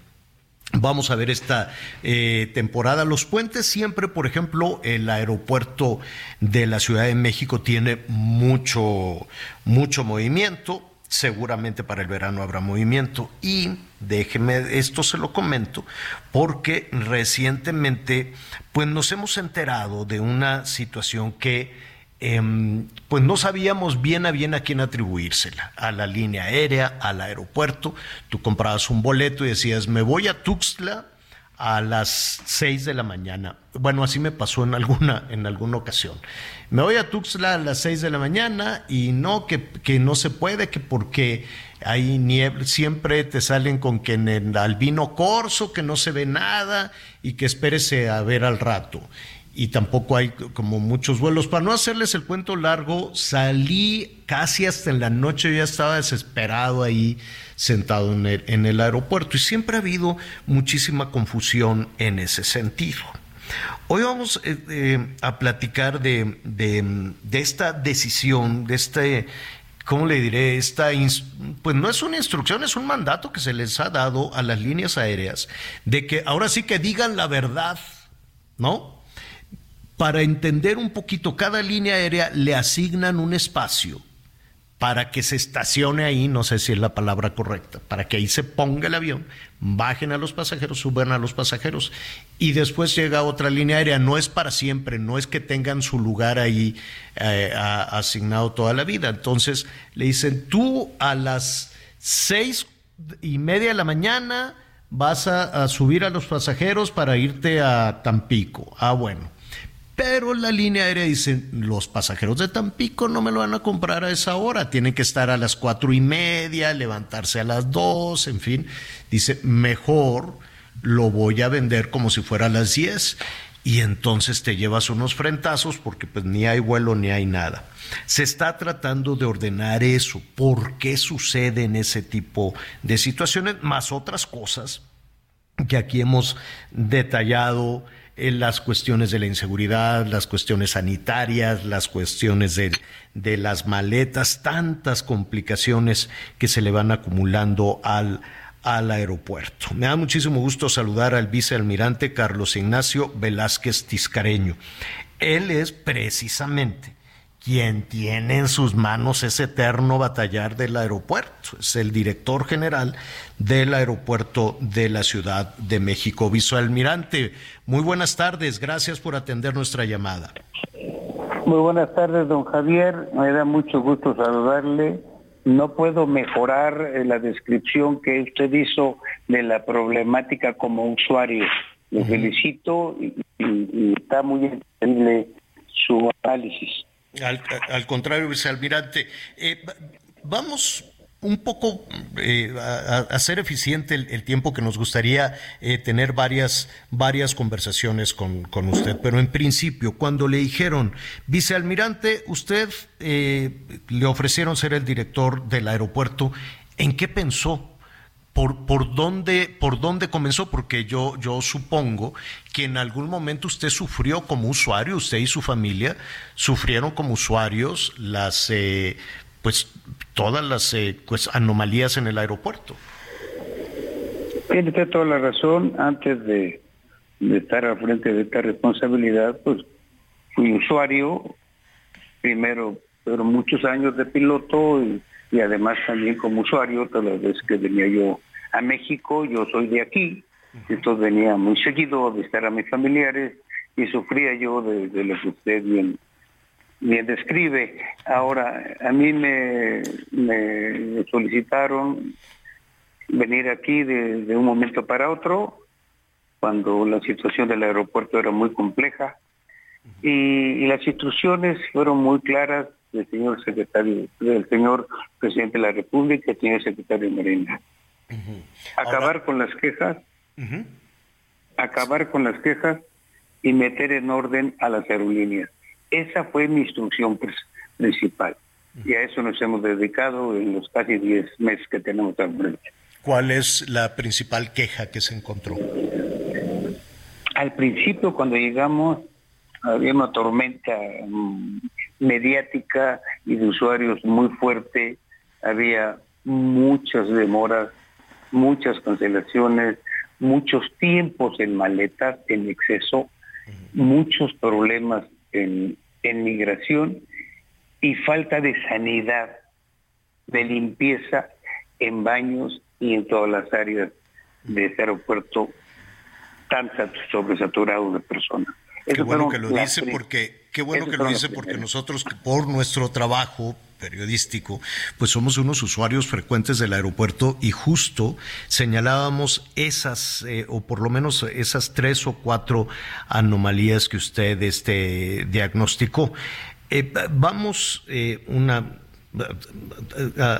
Vamos a ver esta eh, temporada. Los puentes siempre, por ejemplo, el aeropuerto de la Ciudad de México tiene mucho, mucho movimiento seguramente para el verano habrá movimiento. Y déjeme, esto se lo comento, porque recientemente pues nos hemos enterado de una situación que em, pues no sabíamos bien a bien a quién atribuírsela, a la línea aérea, al aeropuerto. Tú comprabas un boleto y decías, me voy a Tuxtla a las 6 de la mañana. Bueno, así me pasó en alguna, en alguna ocasión. Me voy a Tuxtla a las 6 de la mañana y no, que, que no se puede, que porque hay niebla, siempre te salen con que en el albino corso, que no se ve nada y que espérese a ver al rato. Y tampoco hay como muchos vuelos. Para no hacerles el cuento largo, salí casi hasta en la noche, ya estaba desesperado ahí sentado en el, en el aeropuerto y siempre ha habido muchísima confusión en ese sentido. Hoy vamos eh, eh, a platicar de, de, de, esta decisión, de este, ¿cómo le diré? Esta, pues no es una instrucción, es un mandato que se les ha dado a las líneas aéreas de que ahora sí que digan la verdad, ¿no? Para entender un poquito, cada línea aérea le asignan un espacio para que se estacione ahí, no sé si es la palabra correcta, para que ahí se ponga el avión, bajen a los pasajeros, suban a los pasajeros y después llega otra línea aérea. No es para siempre, no es que tengan su lugar ahí eh, asignado toda la vida. Entonces le dicen, tú a las seis y media de la mañana vas a subir a los pasajeros para irte a Tampico. Ah, bueno pero la línea aérea dice, los pasajeros de Tampico no me lo van a comprar a esa hora, tienen que estar a las cuatro y media, levantarse a las dos, en fin. Dice, mejor lo voy a vender como si fuera a las diez. Y entonces te llevas unos frentazos porque pues ni hay vuelo ni hay nada. Se está tratando de ordenar eso. ¿Por qué suceden ese tipo de situaciones? Más otras cosas que aquí hemos detallado las cuestiones de la inseguridad, las cuestiones sanitarias, las cuestiones de, de, las maletas, tantas complicaciones que se le van acumulando al, al aeropuerto. Me da muchísimo gusto saludar al vicealmirante Carlos Ignacio Velázquez Tiscareño. Él es precisamente quien tiene en sus manos ese eterno batallar del aeropuerto. Es el director general del aeropuerto de la Ciudad de México. Vicealmirante, muy buenas tardes. Gracias por atender nuestra llamada. Muy buenas tardes, don Javier. Me da mucho gusto saludarle. No puedo mejorar eh, la descripción que usted hizo de la problemática como usuario. Le felicito y, está muy entendible su análisis. Al, contrario, vicealmirante, eh, vamos un poco eh, a, hacer eficiente el, tiempo que nos gustaría eh, tener varias, varias conversaciones con, con, usted. Pero en principio, cuando le dijeron, vicealmirante, usted le ofrecieron ser el director del aeropuerto, ¿en qué pensó? Por, por, dónde, por dónde comenzó, porque yo, yo supongo que en algún momento usted sufrió como usuario, usted y su familia sufrieron como usuarios las, eh, pues, todas las eh, pues, anomalías en el aeropuerto. Tiene usted toda la razón. Antes de, estar al frente de esta responsabilidad, pues fui usuario, primero, pero muchos años de piloto y y además también como usuario, todas las veces que venía yo a México, yo soy de aquí, entonces venía muy seguido a visitar a mis familiares y sufría yo de, lo que usted bien, bien describe. Ahora, a mí me, solicitaron venir aquí de, un momento para otro, cuando la situación del aeropuerto era muy compleja, y las instrucciones fueron muy claras del señor secretario, del señor presidente de la República, el señor secretario Acabar con las quejas, acabar con las quejas y meter en orden a las aerolíneas. Esa fue mi instrucción principal. Y a eso nos hemos dedicado en los casi 10 meses que tenemos al frente. ¿Cuál es la principal queja que se encontró? Al principio, cuando llegamos, había una tormenta mm, mediática y de usuarios muy fuerte, había muchas demoras, muchas cancelaciones, muchos tiempos en maletas en exceso, muchos problemas en, en migración y falta de sanidad, de limpieza en baños y en todas las áreas de ese aeropuerto tan sobresaturado de personas. Qué bueno que lo dice porque qué bueno que lo dice porque nosotros por nuestro trabajo periodístico, pues somos unos usuarios frecuentes del aeropuerto y justo señalábamos esas, eh, o por lo menos esas tres o cuatro anomalías que usted este, diagnosticó. Eh, vamos eh, una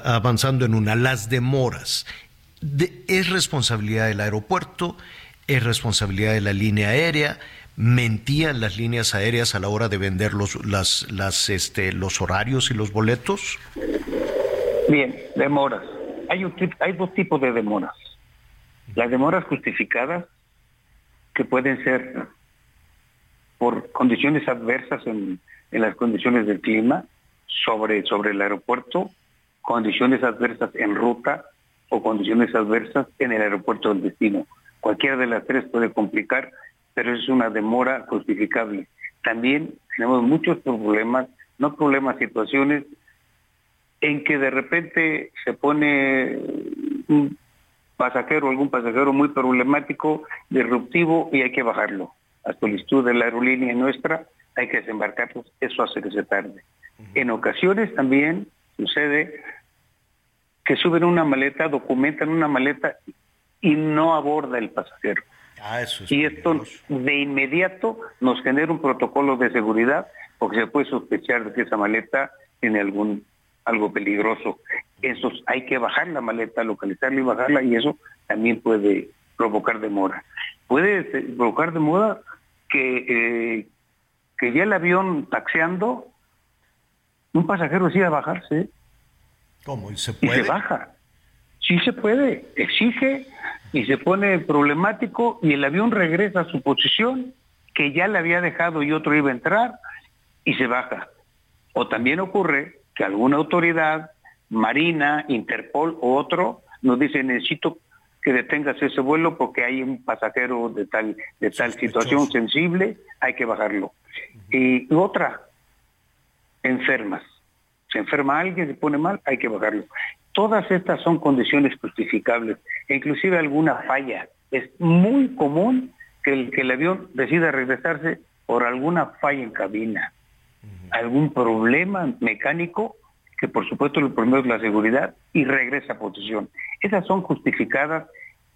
avanzando en una, las demoras. es responsabilidad del aeropuerto, es responsabilidad de la línea aérea, mentían las líneas aéreas a la hora de vender los, las, las, este, los horarios y los boletos? Bien, demoras. Hay, hay dos tipos de demoras. Las demoras justificadas, que pueden ser por condiciones adversas en, en las condiciones del clima, sobre, sobre el aeropuerto, condiciones adversas en ruta o condiciones adversas en el aeropuerto del destino. Cualquiera de las tres puede complicar pero es una demora justificable. También tenemos muchos problemas, no problemas, situaciones en que de repente se pone un pasajero, algún pasajero muy problemático, disruptivo y hay que bajarlo. A solicitud de la aerolínea nuestra hay que desembarcarlos, eso hace que se tarde. En ocasiones también sucede que suben una maleta, documentan una maleta y no aborda el pasajero. Ah, y esto de inmediato nos genera un protocolo de seguridad porque se puede sospechar de que esa maleta tiene algún algo peligroso. Eso hay que bajar la maleta, localizarla y bajarla y eso también puede provocar demora. Puede provocar demora que, eh, que ya el avión taxeando, un pasajero decida bajarse. ¿Cómo? ¿Y se puede? Y se baja. Sí se puede. Exige y se pone problemático y el avión regresa a su posición que ya le había dejado y otro iba a entrar y se baja. O también ocurre que alguna autoridad, Marina, Interpol o otro, nos dice necesito que detengas ese vuelo porque hay un pasajero de tal, de tal situación sensible, hay que bajarlo. Y otra, enfermas. Se enferma alguien, se pone mal, hay que bajarlo. Todas estas son condiciones justificables, e inclusive alguna falla. Es muy común que el, que el avión decida regresarse por alguna falla en cabina, algún problema mecánico, que por supuesto lo primero es la seguridad, y regresa a posición. Esas son justificadas,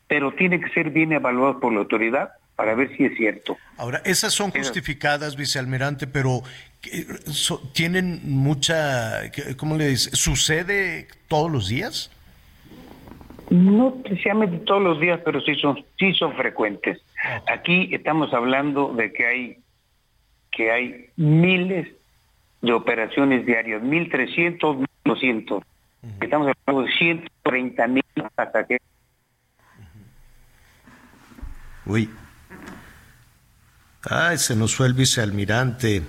pero tiene que ser bien evaluadas por la autoridad para ver si es cierto. Ahora, esas son justificadas, vicealmirante, pero tienen mucha, ¿cómo le dice? ¿Sucede todos los días? No precisamente todos los días, pero sí son, sí son frecuentes. Aquí estamos hablando de que hay, que hay miles de operaciones diarias, 1.300, 1.200. Estamos hablando de 130 mil pasajeros. Uy, Ay, se nos fue el vicealmirante.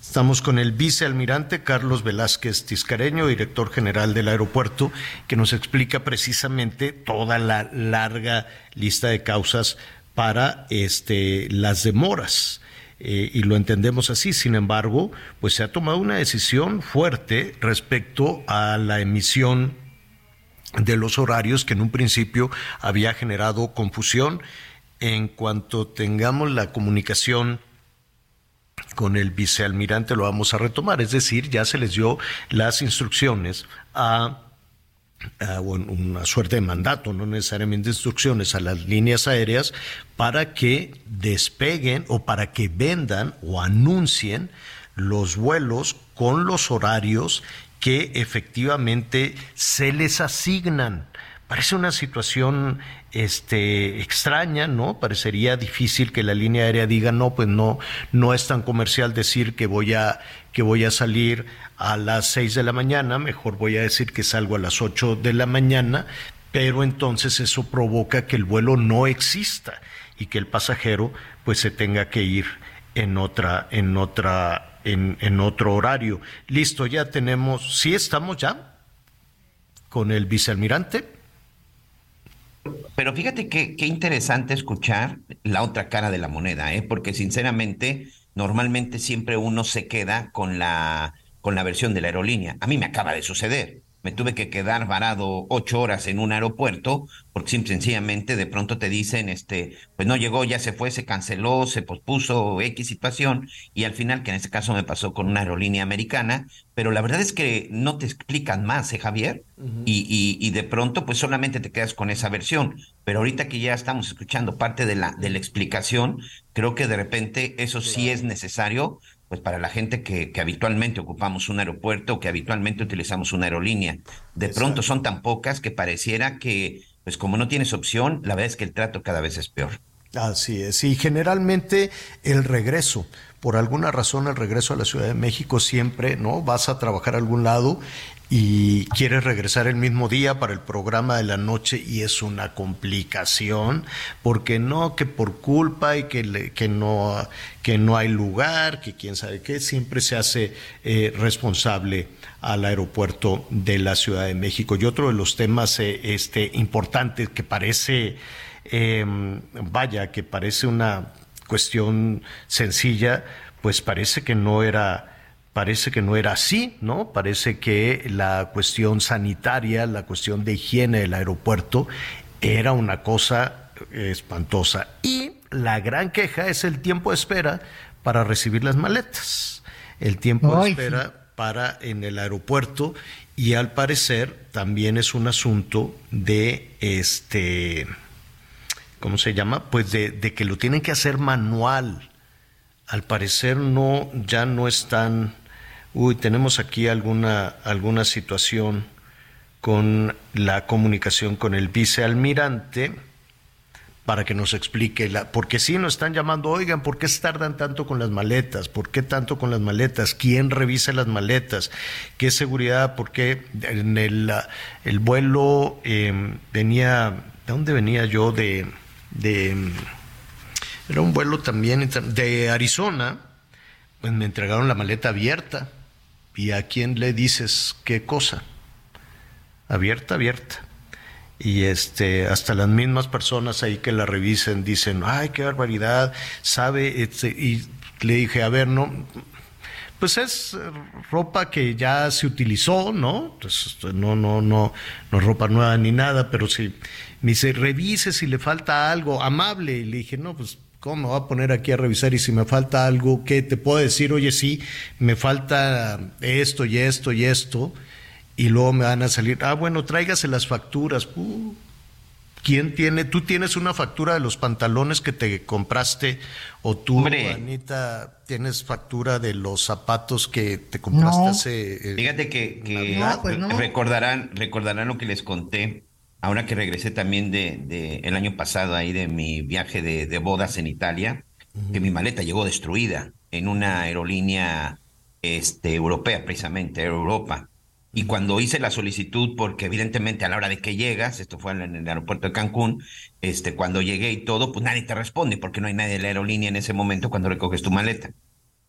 Estamos con el vicealmirante Carlos Velázquez Tiscareño, director general del aeropuerto, que nos explica precisamente toda la larga lista de causas para este, las demoras. Eh, y lo entendemos así. Sin embargo, pues se ha tomado una decisión fuerte respecto a la emisión de los horarios que en un principio había generado confusión en cuanto tengamos la comunicación con el vicealmirante lo vamos a retomar, es decir, ya se les dio las instrucciones a, una suerte de mandato, no necesariamente instrucciones a las líneas aéreas para que despeguen o para que vendan o anuncien los vuelos con los horarios que efectivamente se les asignan. Parece una situación este, extraña, ¿no? Parecería difícil que la línea aérea diga, no, pues no, no es tan comercial decir que voy a, que voy a salir a las seis de la mañana, mejor voy a decir que salgo a las ocho de la mañana, pero entonces eso provoca que el vuelo no exista y que el pasajero pues se tenga que ir en otra, en otra, en, en otro horario. Listo, ya tenemos, sí estamos ya con el vicealmirante. Pero fíjate qué, interesante escuchar la otra cara de la moneda, ¿eh? porque sinceramente, normalmente siempre uno se queda con la, con la versión de la aerolínea. A mí me acaba de suceder. Me tuve que quedar varado ocho horas en un aeropuerto, porque simple, sencillamente de pronto te dicen, este, pues no llegó, ya se fue, se canceló, se pospuso X situación, y al final, que en este caso me pasó con una aerolínea americana, pero la verdad es que no te explican más, ¿eh, Javier? y, y, y, de pronto, pues solamente te quedas con esa versión. Pero ahorita que ya estamos escuchando parte de la, de la explicación, creo que de repente eso sí es necesario pues para la gente que, que, habitualmente ocupamos un aeropuerto, que habitualmente utilizamos una aerolínea. De pronto son tan pocas que pareciera que, pues como no tienes opción, la verdad es que el trato cada vez es peor. Así es, y generalmente el regreso, por alguna razón el regreso a la Ciudad de México siempre, ¿no? Vas a trabajar a algún lado y quieres regresar el mismo día para el programa de la noche y es una complicación porque no que por culpa y que, que no que no hay lugar que quién sabe qué siempre se hace eh, responsable al aeropuerto de la Ciudad de México. Y otro de los temas eh, este importantes que parece eh, vaya que parece una cuestión sencilla pues parece que no era parece que no era así, ¿no? Parece que la cuestión sanitaria, la cuestión de higiene del aeropuerto era una cosa espantosa. Y la gran queja es el tiempo de espera para recibir las maletas. El tiempo de espera para en el aeropuerto y al parecer también es un asunto de este ¿cómo se llama? Pues de, de que lo tienen que hacer manual. Al parecer no, ya no están uy, tenemos aquí alguna, alguna situación con la comunicación con el vicealmirante para que nos explique, la, porque si nos están llamando, oigan, ¿por qué tardan tanto con las maletas? ¿Por qué tanto con las maletas? ¿Quién revisa las maletas? ¿Qué seguridad? ¿Por qué en el, el vuelo em, venía, ¿de dónde venía yo? De, de, era un vuelo también de Arizona, pues me entregaron la maleta abierta ¿Y a quién le dices qué cosa? Abierta, abierta. Y este, hasta las mismas personas ahí que la revisen dicen, ay, qué barbaridad, sabe, este, y le dije, a ver, no, pues es ropa que ya se utilizó, ¿no? Pues no, no, no, no es ropa nueva ni nada, pero si me dice, revise si le falta algo, amable, y le dije, no, pues ¿Cómo me voy a poner aquí a revisar y si me falta algo, qué te puedo decir? Oye, sí, me falta esto y esto y esto. Y luego me van a salir, ah, bueno, tráigase las facturas. Uh, ¿Quién tiene? ¿Tú tienes una factura de los pantalones que te compraste? ¿O tú, Anita, tienes factura de los zapatos que te compraste hace... Eh, Fíjate que, pues recordarán, recordarán lo que les conté ahora que regresé también de, el año pasado ahí de mi viaje de, bodas en Italia, que mi maleta llegó destruida en una aerolínea este, europea, precisamente, Europa. Y cuando hice la solicitud, porque evidentemente a la hora de que llegas, esto fue en el aeropuerto de Cancún, este, cuando llegué y todo, pues nadie te responde, porque no hay nadie de la aerolínea en ese momento cuando recoges tu maleta.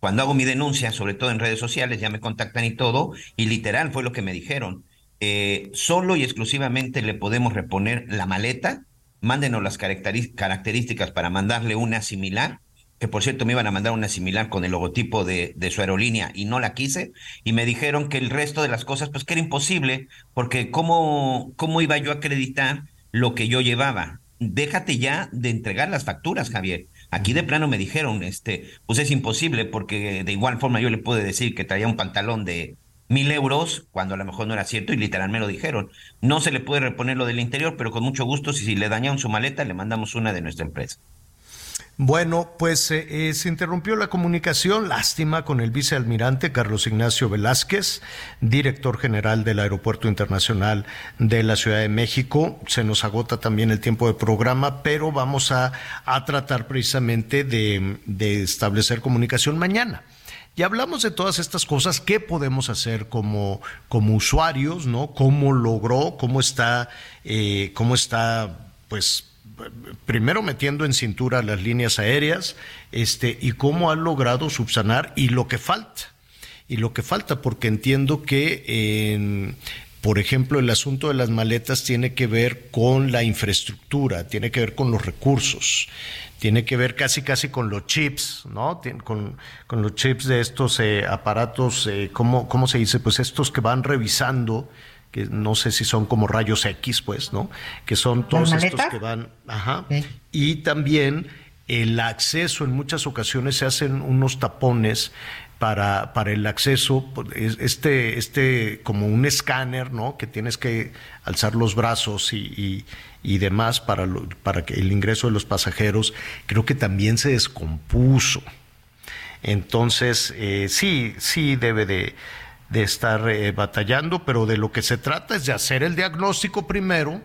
Cuando hago mi denuncia, sobre todo en redes sociales, ya me contactan y todo, y literal fue lo que me dijeron eh, solo y exclusivamente le podemos reponer la maleta, mándenos las características para mandarle una similar, que por cierto me iban a mandar una similar con el logotipo de, de, su aerolínea y no la quise, y me dijeron que el resto de las cosas pues que era imposible, porque cómo, cómo iba yo a acreditar lo que yo llevaba. Déjate ya de entregar las facturas, Javier. Aquí de plano me dijeron, este, pues es imposible, porque de igual forma yo le pude decir que traía un pantalón de, mil euros, cuando a lo mejor no era cierto, y literal me lo dijeron. No se le puede reponer lo del interior, pero con mucho gusto, si, si le dañaron su maleta, le mandamos una de nuestra empresa. Bueno, pues eh, eh, se interrumpió la comunicación, lástima, con el vicealmirante Carlos Ignacio Velázquez, director general del Aeropuerto Internacional de la Ciudad de México. Se nos agota también el tiempo de programa, pero vamos a, a tratar precisamente de, de establecer comunicación mañana. Y hablamos de todas estas cosas, qué podemos hacer como, como usuarios, ¿no? Cómo logró, cómo está, eh, cómo está, pues, primero metiendo en cintura las líneas aéreas, este, y cómo ha logrado subsanar y lo que falta. Y lo que falta, porque entiendo que por ejemplo, el asunto de las maletas tiene que ver con la infraestructura, tiene que ver con los recursos tiene que ver casi casi con los chips, ¿no? Con, con los chips de estos eh, aparatos, eh, ¿cómo, ¿cómo se dice? Pues estos que van revisando que no sé si son como rayos X, pues, ¿no? Que son todos estos que van, ajá. Y también el acceso, en muchas ocasiones se hacen unos tapones para, para el acceso, este, este, como un escáner, ¿no? Que tienes que alzar los brazos y, y, demás para, para que el ingreso de los pasajeros, creo que también se descompuso. Entonces, eh, sí, sí debe de, de estar eh, batallando, pero de lo que se trata es de hacer el diagnóstico primero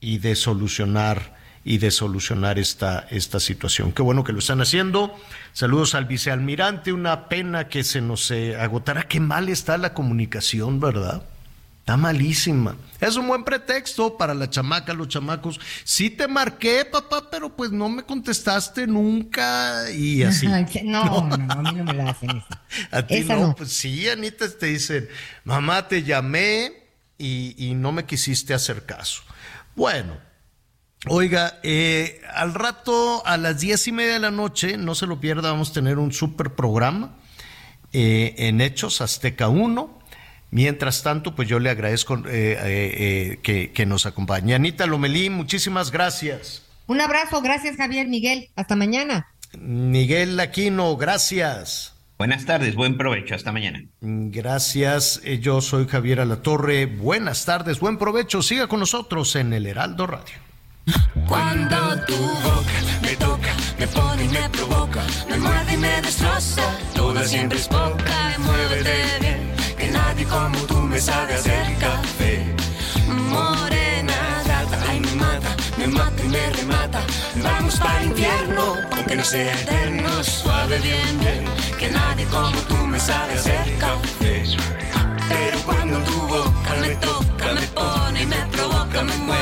y de solucionar y de solucionar esta, esta situación. Qué bueno que lo están haciendo. Saludos al vicealmirante. Una pena que se nos eh, agotará. Qué mal está la comunicación, ¿verdad? Está malísima. Es un buen pretexto para la chamaca, los chamacos. Sí te marqué, papá, pero pues no me contestaste nunca y (laughs) así. no, no, no, a mí no me la hacen (laughs) A ti no, pues sí, Anita, te dicen, mamá, te llamé y, y no me quisiste hacer caso. Bueno, oiga, eh, al rato, a las diez y media de la noche, no se lo pierda, vamos a tener un super programa eh, en Hechos Azteca 1 Mientras tanto, pues yo le agradezco eh, eh, eh, que, nos acompañe. Anita Lomelí, muchísimas gracias. Un abrazo, gracias Javier Miguel, hasta mañana. Miguel Aquino, gracias. Buenas tardes, buen provecho, hasta mañana. Gracias, yo soy Javier Alatorre, buenas tardes, buen provecho, siga con nosotros en el Heraldo Radio. Cuando tu boca me toca, me pone y me provoca, me muerde y me destroza, toda siempre es poca, muévete bien que nadie como tú me sabe hacer café. Morena, gata, ay me mata, me mata y me remata. Vamos para el infierno, aunque no sea eterno, suave bien, bien. Que nadie como tú me sabe hacer café. Pero cuando tu boca me toca, me pone y me provoca, me y me